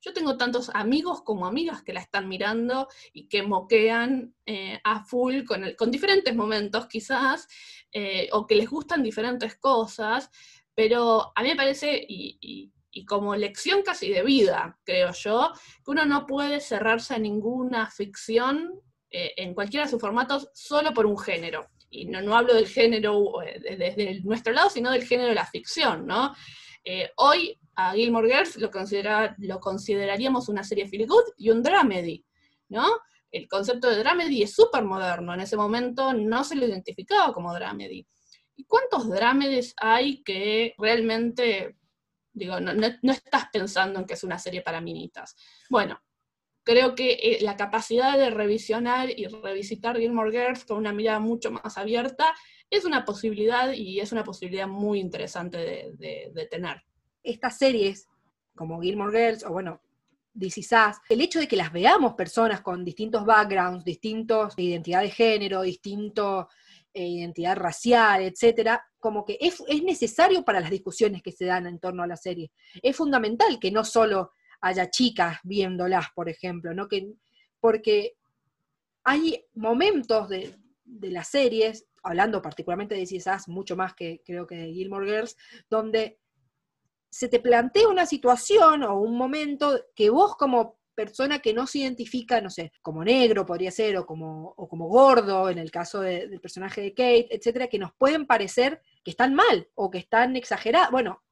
Yo tengo tantos amigos como amigas que la están mirando y que moquean eh, a full con, con, diferentes momentos quizás, eh, o que les gustan diferentes cosas, pero a mí me parece, y, como lección casi de vida, creo yo, que uno no puede cerrarse a ninguna ficción eh, en cualquiera de sus formatos solo por un género y no, hablo del género eh, desde nuestro lado, sino del género de la ficción, ¿no? Eh, hoy a Gilmore Girls lo, lo consideraríamos una serie feel good y un dramedy, ¿no? El concepto de dramedy es súper moderno, en ese momento no se lo identificaba como dramedy. ¿Y cuántos dramedies hay que realmente, digo, no, no estás pensando en que es una serie para minitas? Bueno, creo que eh, la capacidad de revisionar y revisitar Gilmore Girls con una mirada mucho más abierta es una posibilidad y es una posibilidad muy interesante de, tener. Estas series, como Gilmore Girls, o bueno, This Is el hecho de que las veamos personas con distintos backgrounds, distintos identidad de género, distinto eh, identidad racial, etcétera, como que es, es, necesario para las discusiones que se dan en torno a la serie. Es fundamental que no solo haya chicas viéndolas, por ejemplo, ¿no? Que, porque hay momentos de, de las series, hablando particularmente de This mucho más que creo que de Gilmore Girls, donde se te plantea una situación o un momento que vos como persona que no se identifica, no sé, como negro podría ser, o como, o como gordo, en el caso del personaje de Kate, etcétera, que nos pueden parecer que están mal o que están exageradas. Bueno,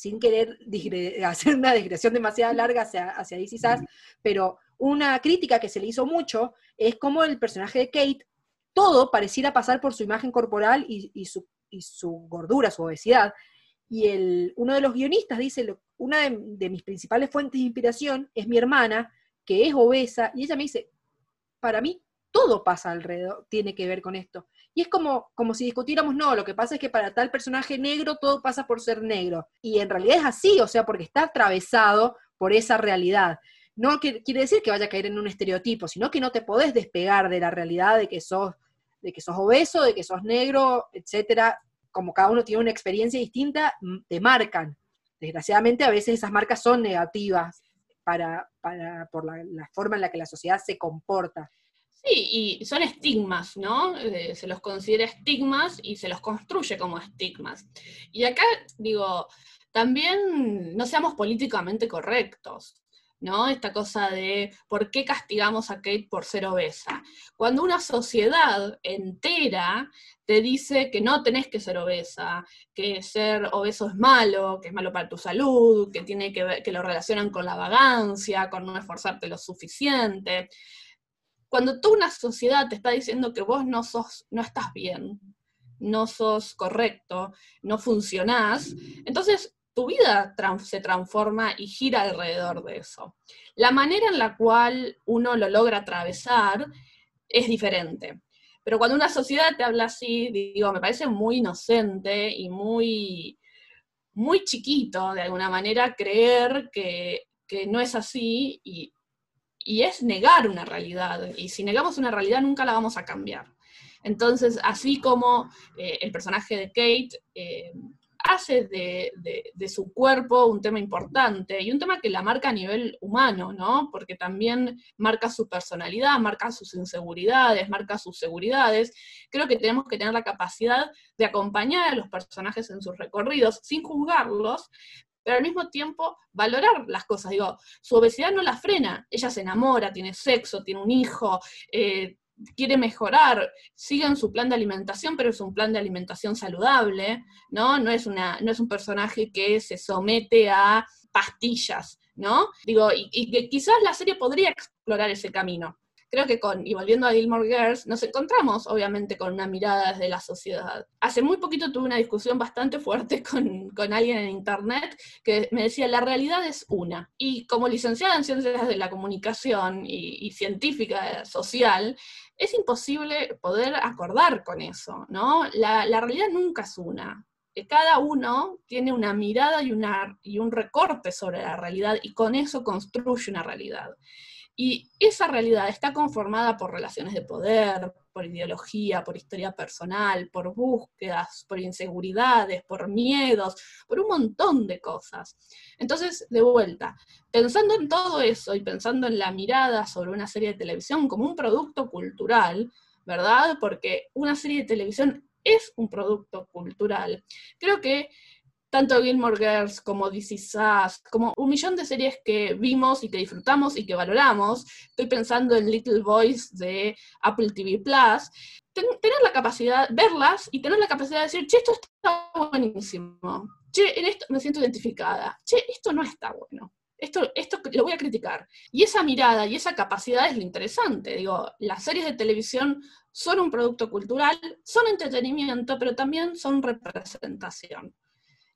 sin querer hacer una digresión demasiado larga hacia, hacia DC Sass, pero una crítica que se le hizo mucho es como el personaje de Kate, todo pareciera pasar por su imagen corporal y, su, y su gordura, su obesidad. Y el, uno de los guionistas dice, una de, mis principales fuentes de inspiración es mi hermana, que es obesa, y ella me dice, para mí todo pasa alrededor, tiene que ver con esto. Y es como, como si discutiéramos, no, lo que pasa es que para tal personaje negro todo pasa por ser negro. Y en realidad es así, o sea, porque está atravesado por esa realidad. No quiere decir que vaya a caer en un estereotipo, sino que no te podés despegar de la realidad de que sos, de que sos obeso, de que sos negro, etcétera, como cada uno tiene una experiencia distinta, te marcan. Desgraciadamente a veces esas marcas son negativas para, por la, forma en la que la sociedad se comporta. Sí, y son estigmas, ¿no? Eh, se los considera estigmas y se los construye como estigmas. Y acá digo, también no seamos políticamente correctos. ¿no? Esta cosa de por qué castigamos a Kate por ser obesa. Cuando una sociedad entera te dice que no tenés que ser obesa, que ser obeso es malo, que es malo para tu salud, que tiene que ver, que lo relacionan con la vagancia, con no esforzarte lo suficiente. Cuando toda una sociedad te está diciendo que vos no sos, no estás bien, no sos correcto, no funcionás, entonces tu vida se transforma y gira alrededor de eso. La manera en la cual uno lo logra atravesar es diferente. Pero cuando una sociedad te habla así, digo, me parece muy inocente y muy, muy chiquito, de alguna manera, creer que, no es así y, es negar una realidad. Y si negamos una realidad, nunca la vamos a cambiar. Entonces, así como eh, el personaje de Kate eh, hace de, su cuerpo un tema importante y un tema que la marca a nivel humano, ¿no? Porque también marca su personalidad, marca sus inseguridades, marca sus seguridades. Creo que tenemos que tener la capacidad de acompañar a los personajes en sus recorridos sin juzgarlos, pero al mismo tiempo valorar las cosas. Digo, su obesidad no la frena, ella se enamora, tiene sexo, tiene un hijo, eh, quiere mejorar, sigue en su plan de alimentación, pero es un plan de alimentación saludable, ¿no? No es, una, no es un personaje que se somete a pastillas, ¿no? Digo, y, y que quizás la serie podría explorar ese camino creo que con, y volviendo a Gilmore Girls, nos encontramos obviamente con una mirada desde la sociedad. Hace muy poquito tuve una discusión bastante fuerte con, alguien en internet que me decía, la realidad es una. Y como licenciada en ciencias de la comunicación y, científica social, es imposible poder acordar con eso, ¿no? La, la realidad nunca es una cada uno tiene una mirada y, una, y, un recorte sobre la realidad y con eso construye una realidad. Y esa realidad está conformada por relaciones de poder, por ideología, por historia personal, por búsquedas, por inseguridades, por miedos, por un montón de cosas. Entonces, de vuelta, pensando en todo eso y pensando en la mirada sobre una serie de televisión como un producto cultural, ¿verdad? Porque una serie de televisión es un producto cultural. Creo que tanto Gilmore Girls como DC Sass, como un millón de series que vimos y que disfrutamos y que valoramos. Estoy pensando en Little Boys de Apple TV Plus. tener la capacidad, verlas y tener la capacidad de decir, che, esto está buenísimo. Che, en esto me siento identificada. Che, esto no está bueno. Esto, esto lo voy a criticar. Y esa mirada y esa capacidad es lo interesante. Digo, las series de televisión son un producto cultural, son entretenimiento, pero también son representación.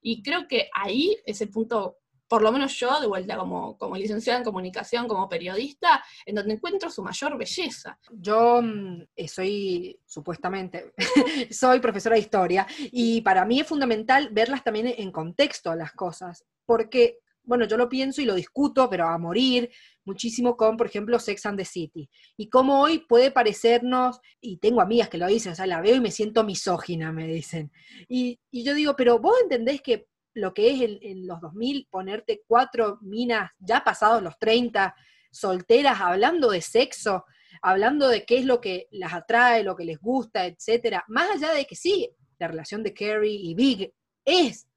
Y creo que ahí es el punto por lo menos yo, de vuelta como, como licenciada en comunicación, como periodista, en donde encuentro su mayor belleza. Yo mm, eh, soy, supuestamente, soy profesora de historia y para mí es fundamental verlas también en contexto las cosas, porque, bueno, yo lo pienso y lo discuto, pero a morir, muchísimo con, por ejemplo, Sex and the City. Y cómo hoy puede parecernos, y tengo amigas que lo dicen, o sea, la veo y me siento misógina, me dicen. Y, y yo digo, pero vos entendés que lo que es en, los 2000 ponerte cuatro minas ya pasados los 30, solteras, hablando de sexo, hablando de qué es lo que las atrae, lo que les gusta, etcétera, más allá de que sí, la relación de Carrie y Big es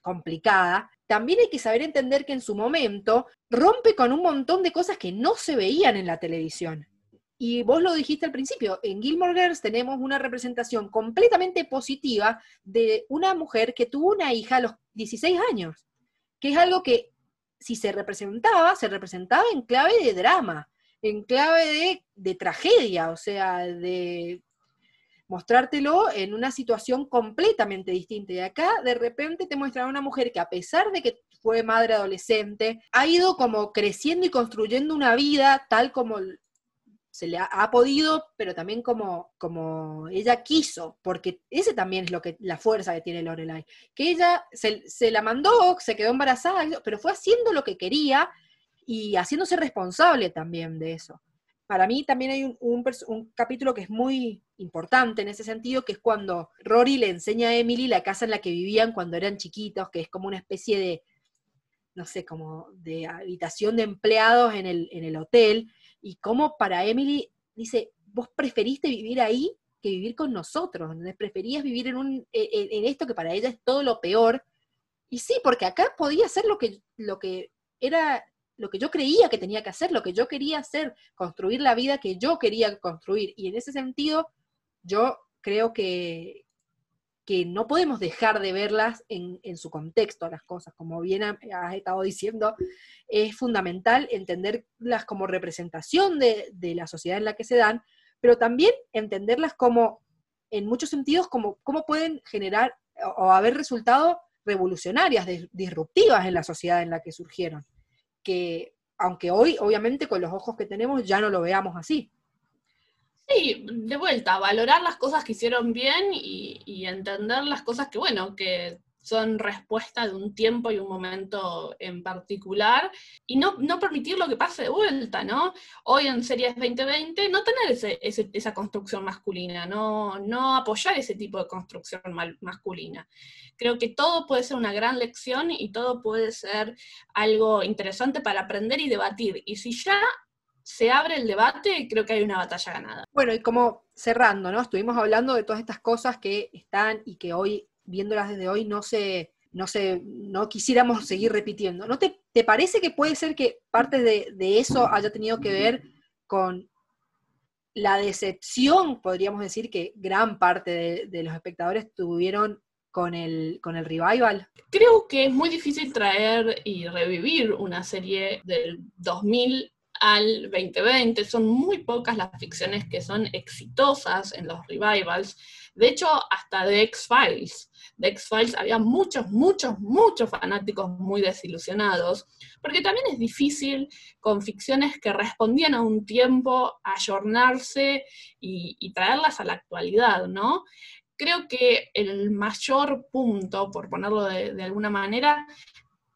complicada, también hay que saber entender que en su momento rompe con un montón de cosas que no se veían en la televisión. Y vos lo dijiste al principio, en Gilmore Girls tenemos una representación completamente positiva de una mujer que tuvo una hija a los 16 años, que es algo que si se representaba, se representaba en clave de drama, en clave de, de tragedia, o sea, de mostrártelo en una situación completamente distinta. Y acá de repente te muestra a una mujer que a pesar de que fue madre adolescente, ha ido como creciendo y construyendo una vida tal como se le ha, podido, pero también como, como ella quiso, porque ese también es lo que, la fuerza que tiene Lorelai, que ella se, la mandó, se quedó embarazada, pero fue haciendo lo que quería y haciéndose responsable también de eso. Para mí también hay un, capítulo que es muy importante en ese sentido, que es cuando Rory le enseña a Emily la casa en la que vivían cuando eran chiquitos, que es como una especie de, no sé, como de habitación de empleados en el, en el hotel, y cómo para Emily dice, vos preferiste vivir ahí que vivir con nosotros, preferías vivir en, un, e, e, en, esto que para ella es todo lo peor. Y sí, porque acá podía ser lo que, lo que era lo que yo creía que tenía que hacer, lo que yo quería hacer, construir la vida que yo quería construir. Y en ese sentido, yo creo que, que no podemos dejar de verlas en, su contexto, las cosas, como bien has estado diciendo, es fundamental entenderlas como representación de, la sociedad en la que se dan, pero también entenderlas como, en muchos sentidos, como cómo pueden generar o, haber resultado revolucionarias, disruptivas en la sociedad en la que surgieron, que aunque hoy, obviamente, con los ojos que tenemos, ya no lo veamos así. Sí, de vuelta, valorar las cosas que hicieron bien y, entender las cosas que, bueno, que son respuesta de un tiempo y un momento en particular, y no, no permitir lo que pase de vuelta, ¿no? Hoy en Series 2020 no tener esa construcción masculina, no, no apoyar ese tipo de construcción masculina. Creo que todo puede ser una gran lección y todo puede ser algo interesante para aprender y debatir. Y si ya se abre el debate, creo que hay una batalla ganada. Bueno, y como cerrando, ¿no? Estuvimos hablando de todas estas cosas que están y que hoy, viéndolas desde hoy, no se, no se, no quisiéramos seguir repitiendo. ¿No te, te parece que puede ser que parte de, eso haya tenido que ver con la decepción, podríamos decir, que gran parte de, de los espectadores tuvieron con el, con el revival? Creo que es muy difícil traer y revivir una serie del 2000 al 2020. Son muy pocas las ficciones que son exitosas en los revivals. De hecho, hasta de X-Files. De X-Files había muchos, muchos, muchos fanáticos muy desilusionados, porque también es difícil con ficciones que respondían a un tiempo ayornarse y, traerlas a la actualidad, ¿no? Creo que el mayor punto, por ponerlo de alguna manera,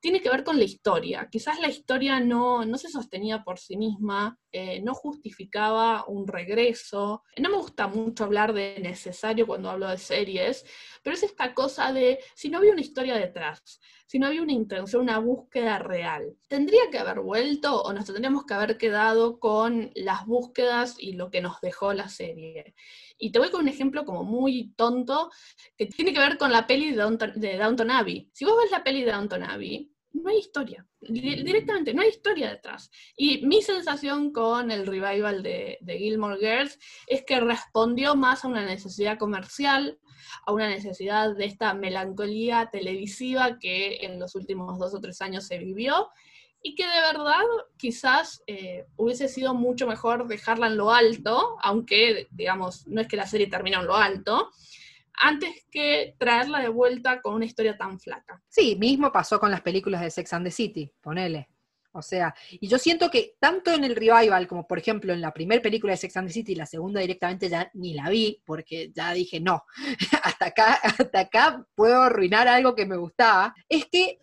tiene que ver con la historia. Quizás la historia no, no se sostenía por sí misma, eh, no justificaba un regreso. No me gusta mucho hablar de necesario cuando hablo de series, pero es esta cosa de si no había una historia detrás, si no había una intención, una búsqueda real. ¿Tendría que haber vuelto o nos tendríamos que haber quedado con las búsquedas y lo que nos dejó la serie? Y te voy con un ejemplo como muy tonto que tiene que ver con la peli de Downton, de Downton Abbey. Si vos ves la peli de Downton Abbey, no hay historia. Directamente, no hay historia detrás. Y mi sensación con el revival de, Gilmore Girls es que respondió más a una necesidad comercial, a una necesidad de esta melancolía televisiva que en los últimos dos o tres años se vivió y que de verdad quizás eh, hubiese sido mucho mejor dejarla en lo alto, aunque, digamos, no es que la serie termine en lo alto, antes que traerla de vuelta con una historia tan flaca. Sí, mismo pasó con las películas de Sex and the City, ponele. O sea, y yo siento que tanto en el revival como por ejemplo en la primera película de Sex and the City, la segunda directamente ya ni la vi porque ya dije no, hasta acá, hasta acá puedo arruinar algo que me gustaba, es que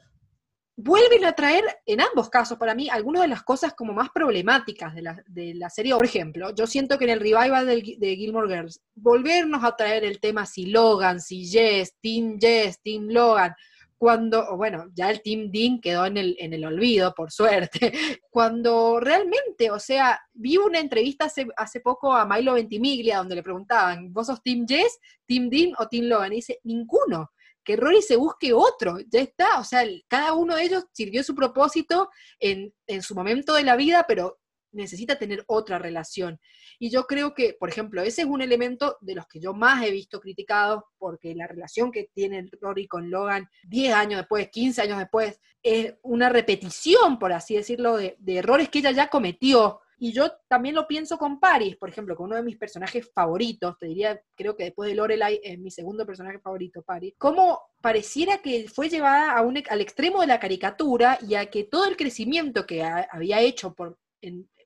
vuelven a traer, en ambos casos para mí, algunas de las cosas como más problemáticas de la, de la serie. Por ejemplo, yo siento que en el revival del- de Gilmore Girls, volvernos a traer el tema si Logan, si Jess, Team Jess, Team Logan, cuando, bueno, ya el Team Dean quedó en el, en el olvido, por suerte, cuando realmente, o sea, vi una entrevista hace, hace poco a Milo Ventimiglia donde le preguntaban, ¿vos sos Team Jess, Team Dean o Team Logan? Y dice, ninguno que Rory se busque otro, ya está, o sea, cada uno de ellos sirvió su propósito en, en su momento de la vida, pero necesita tener otra relación. Y yo creo que, por ejemplo, ese es un elemento de los que yo más he visto criticados, porque la relación que tiene Rory con Logan 10 años después, 15 años después, es una repetición, por así decirlo, de, de errores que ella ya cometió. Y yo también lo pienso con Paris, por ejemplo, con uno de mis personajes favoritos, te diría, creo que después de Lorelai es mi segundo personaje favorito, Paris, cómo pareciera que fue llevada a un, al extremo de la caricatura y a que todo el crecimiento que ha- había hecho por,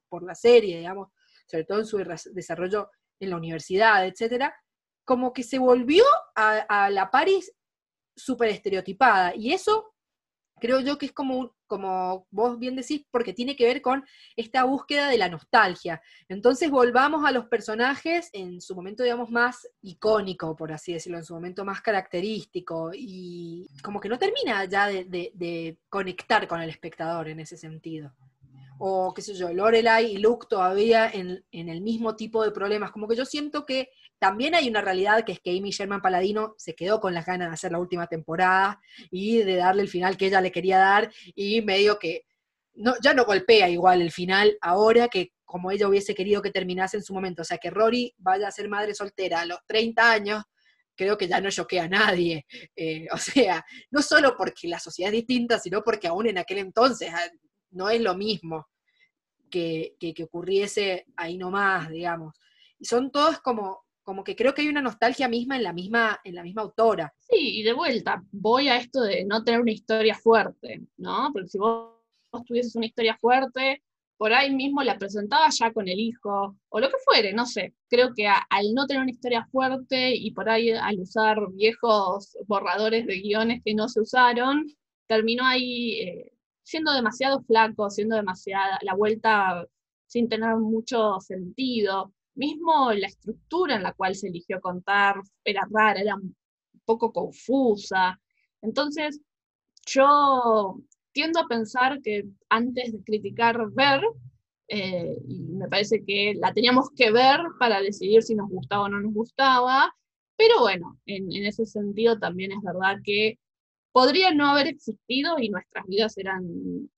por la serie, digamos, sobre todo en su desarrollo en la universidad, etcétera, como que se volvió a, a la Paris súper estereotipada. Y eso creo yo que es como, como vos bien decís, porque tiene que ver con esta búsqueda de la nostalgia. Entonces volvamos a los personajes en su momento, digamos, más icónico, por así decirlo, en su momento más característico, y como que no termina ya de, de- de conectar con el espectador en ese sentido. O qué sé yo, Lorelai y Luke todavía en, en el mismo tipo de problemas. Como que yo siento que también hay una realidad que es que Amy Sherman Paladino se quedó con las ganas de hacer la última temporada y de darle el final que ella le quería dar y medio que no, ya no golpea igual el final ahora que como ella hubiese querido que terminase en su momento. O sea, que Rory vaya a ser madre soltera a los 30 años, creo que ya no choquea a nadie. Eh, o sea, no solo porque la sociedad es distinta, sino porque aún en aquel entonces ah, no es lo mismo que, que, que ocurriese ahí nomás, digamos. Y son todos como, como que creo que hay una nostalgia misma en la misma, en la misma autora. Sí, y de vuelta, voy a esto de no tener una historia fuerte, ¿no? Porque si vos, tuvieses una historia fuerte, por ahí mismo la presentabas ya con el hijo, o lo que fuere, no sé. Creo que al no tener una historia fuerte y por ahí al usar viejos borradores de guiones que no se usaron, terminó ahí eh, siendo demasiado flaco, siendo demasiada, la vuelta sin tener mucho sentido. Mismo la estructura en la cual se eligió contar era rara, era un poco confusa. Entonces, yo tiendo a pensar que antes de criticar ver, eh, y me parece que la teníamos que ver para decidir si nos gustaba o no nos gustaba, pero bueno, en, en ese sentido también es verdad que podría no haber existido y nuestras vidas eran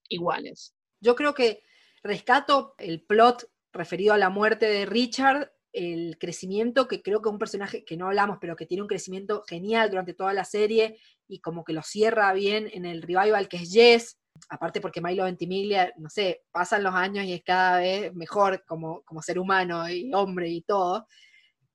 iguales. Yo creo que rescato el plot referido a la muerte de Richard, el crecimiento que creo que es un personaje que no hablamos, pero que tiene un crecimiento genial durante toda la serie y como que lo cierra bien en el revival que es Jess, aparte porque Milo Ventimiglia, no sé, pasan los años y es cada vez mejor como, como ser humano y hombre y todo,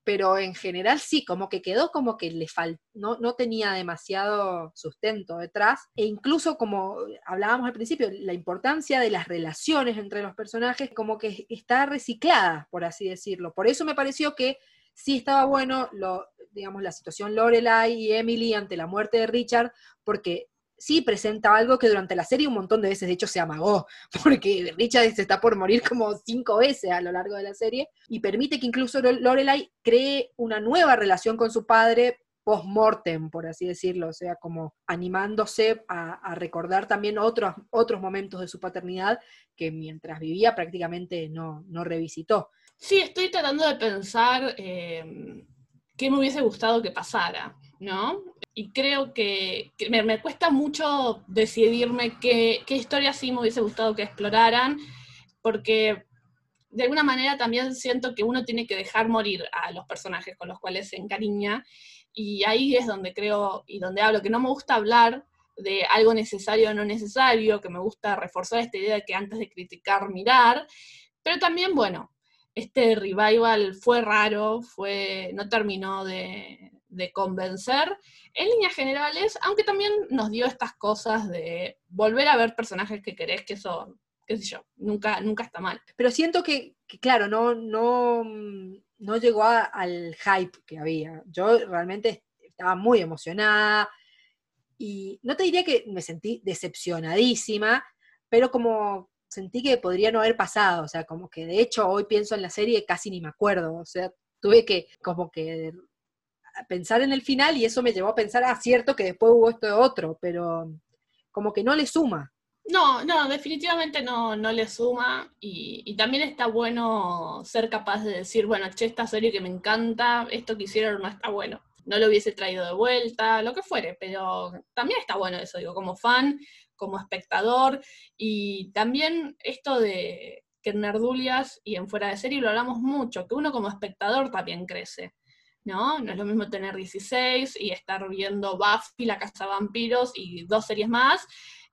pero en general sí, como que quedó como que le faltó, no, no tenía demasiado sustento detrás, e incluso como hablábamos al principio, la importancia de las relaciones entre los personajes como que está reciclada, por así decirlo. Por eso me pareció que sí estaba bueno, lo, digamos, la situación Lorelai y Emily ante la muerte de Richard, porque sí presenta algo que durante la serie un montón de veces, de hecho, se amagó, porque Richard se está por morir como cinco veces a lo largo de la serie, y permite que incluso Lorelai cree una nueva relación con su padre post-mortem, por así decirlo, o sea, como animándose a, a, recordar también otros, otros momentos de su paternidad que mientras vivía prácticamente no, no revisitó. Sí, estoy tratando de pensar eh, qué me hubiese gustado que pasara, ¿no? y creo que, me, me, cuesta mucho decidirme qué, qué historias sí me hubiese gustado que exploraran, porque de alguna manera también siento que uno tiene que dejar morir a los personajes con los cuales se encariña, y ahí es donde creo y donde hablo, que no me gusta hablar de algo necesario o no necesario, que me gusta reforzar esta idea de que antes de criticar, mirar, pero también, bueno, este revival fue raro, fue, no terminó de, de convencer en líneas generales, aunque también nos dio estas cosas de volver a ver personajes que querés, que eso, qué sé yo, nunca, nunca está mal. Pero siento que, claro, no, no, no llegó a- al hype que había. Yo realmente estaba muy emocionada y no te diría que me sentí decepcionadísima, pero como sentí que podría no haber pasado, o sea, como que de hecho hoy pienso en la serie y casi ni me acuerdo, o sea, tuve que como que pensar en el final y eso me llevó a pensar, ah, cierto que después hubo esto de otro, pero como que no le suma. No, no, definitivamente no, no le suma y, y también está bueno ser capaz de decir, bueno, che, esta serie que me encanta, esto que hicieron no está bueno, no lo hubiese traído de vuelta, lo que fuere, pero también está bueno eso, digo, como fan, como espectador y también esto de que en Nerdulias y en Fuera de Serie lo hablamos mucho, que uno como espectador también crece. ¿No? No es lo mismo tener 16 y estar viendo Buffy, La Casa de Vampiros y dos series más,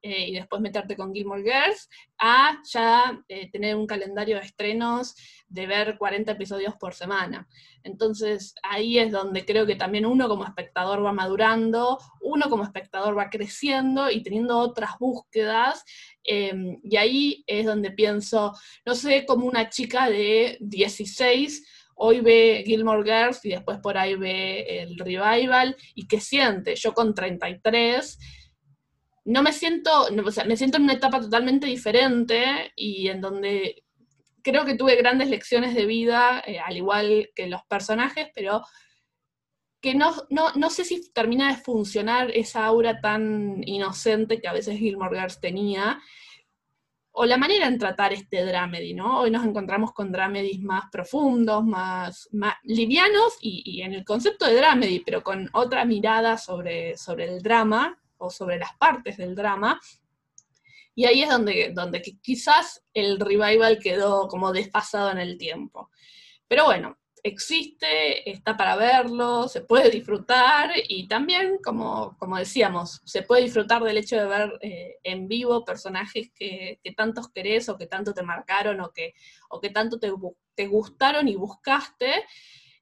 eh, y después meterte con Gilmore Girls, a ya eh, tener un calendario de estrenos de ver 40 episodios por semana. Entonces ahí es donde creo que también uno como espectador va madurando, uno como espectador va creciendo y teniendo otras búsquedas, eh, y ahí es donde pienso, no sé, como una chica de 16 hoy ve Gilmore Girls y después por ahí ve el revival, y qué siente, yo con 33 no me siento, o sea, me siento en una etapa totalmente diferente y en donde creo que tuve grandes lecciones de vida, eh, al igual que los personajes, pero que no, no, no, sé si termina de funcionar esa aura tan inocente que a veces Gilmore Girls tenía, o la manera en tratar este dramedy, ¿no? Hoy nos encontramos con dramedies más profundos, más, livianos y, en el concepto de dramedy, pero con otra mirada sobre, sobre el drama o sobre las partes del drama. Y ahí es donde, donde quizás el revival quedó como desfasado en el tiempo. Pero bueno, existe, está para verlo, se puede disfrutar y también, como, como decíamos, se puede disfrutar del hecho de ver eh, en vivo personajes que, que, tantos querés o que tanto te marcaron o que, o que tanto te, te gustaron y buscaste.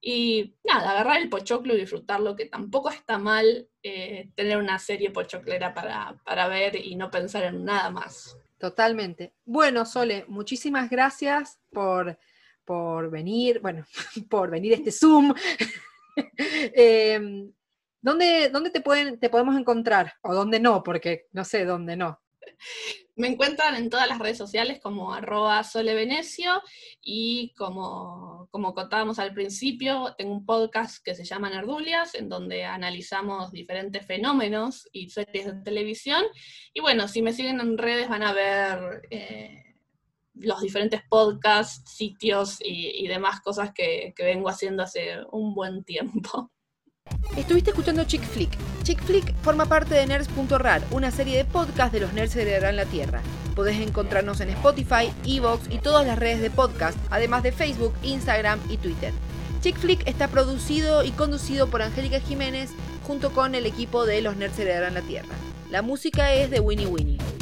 Y nada, agarrar el pochoclo y disfrutarlo, que tampoco está mal eh, tener una serie pochoclera para, para ver y no pensar en nada más. Totalmente. Bueno, Sole, muchísimas gracias por por venir, bueno, por venir este Zoom. eh, ¿dónde, ¿Dónde te, pueden, te podemos encontrar? O dónde no, porque no sé dónde no. Me encuentran en todas las redes sociales como arroba solevenecio y como, como contábamos al principio, tengo un podcast que se llama Nerdulias, en donde analizamos diferentes fenómenos y series de televisión. Y bueno, si me siguen en redes van a ver... Eh, los diferentes podcasts, sitios y, demás cosas que, que, vengo haciendo hace un buen tiempo. Estuviste escuchando Chick Flick. Chick Flick forma parte de Nerds.rar, una serie de podcasts de los nerds que heredarán la Tierra. Podés encontrarnos en Spotify, Evox y todas las redes de podcast, además de Facebook, Instagram y Twitter. Chick Flick está producido y conducido por Angélica Jiménez junto con el equipo de Los Nerds Heredarán la Tierra. La música es de Winnie Winnie.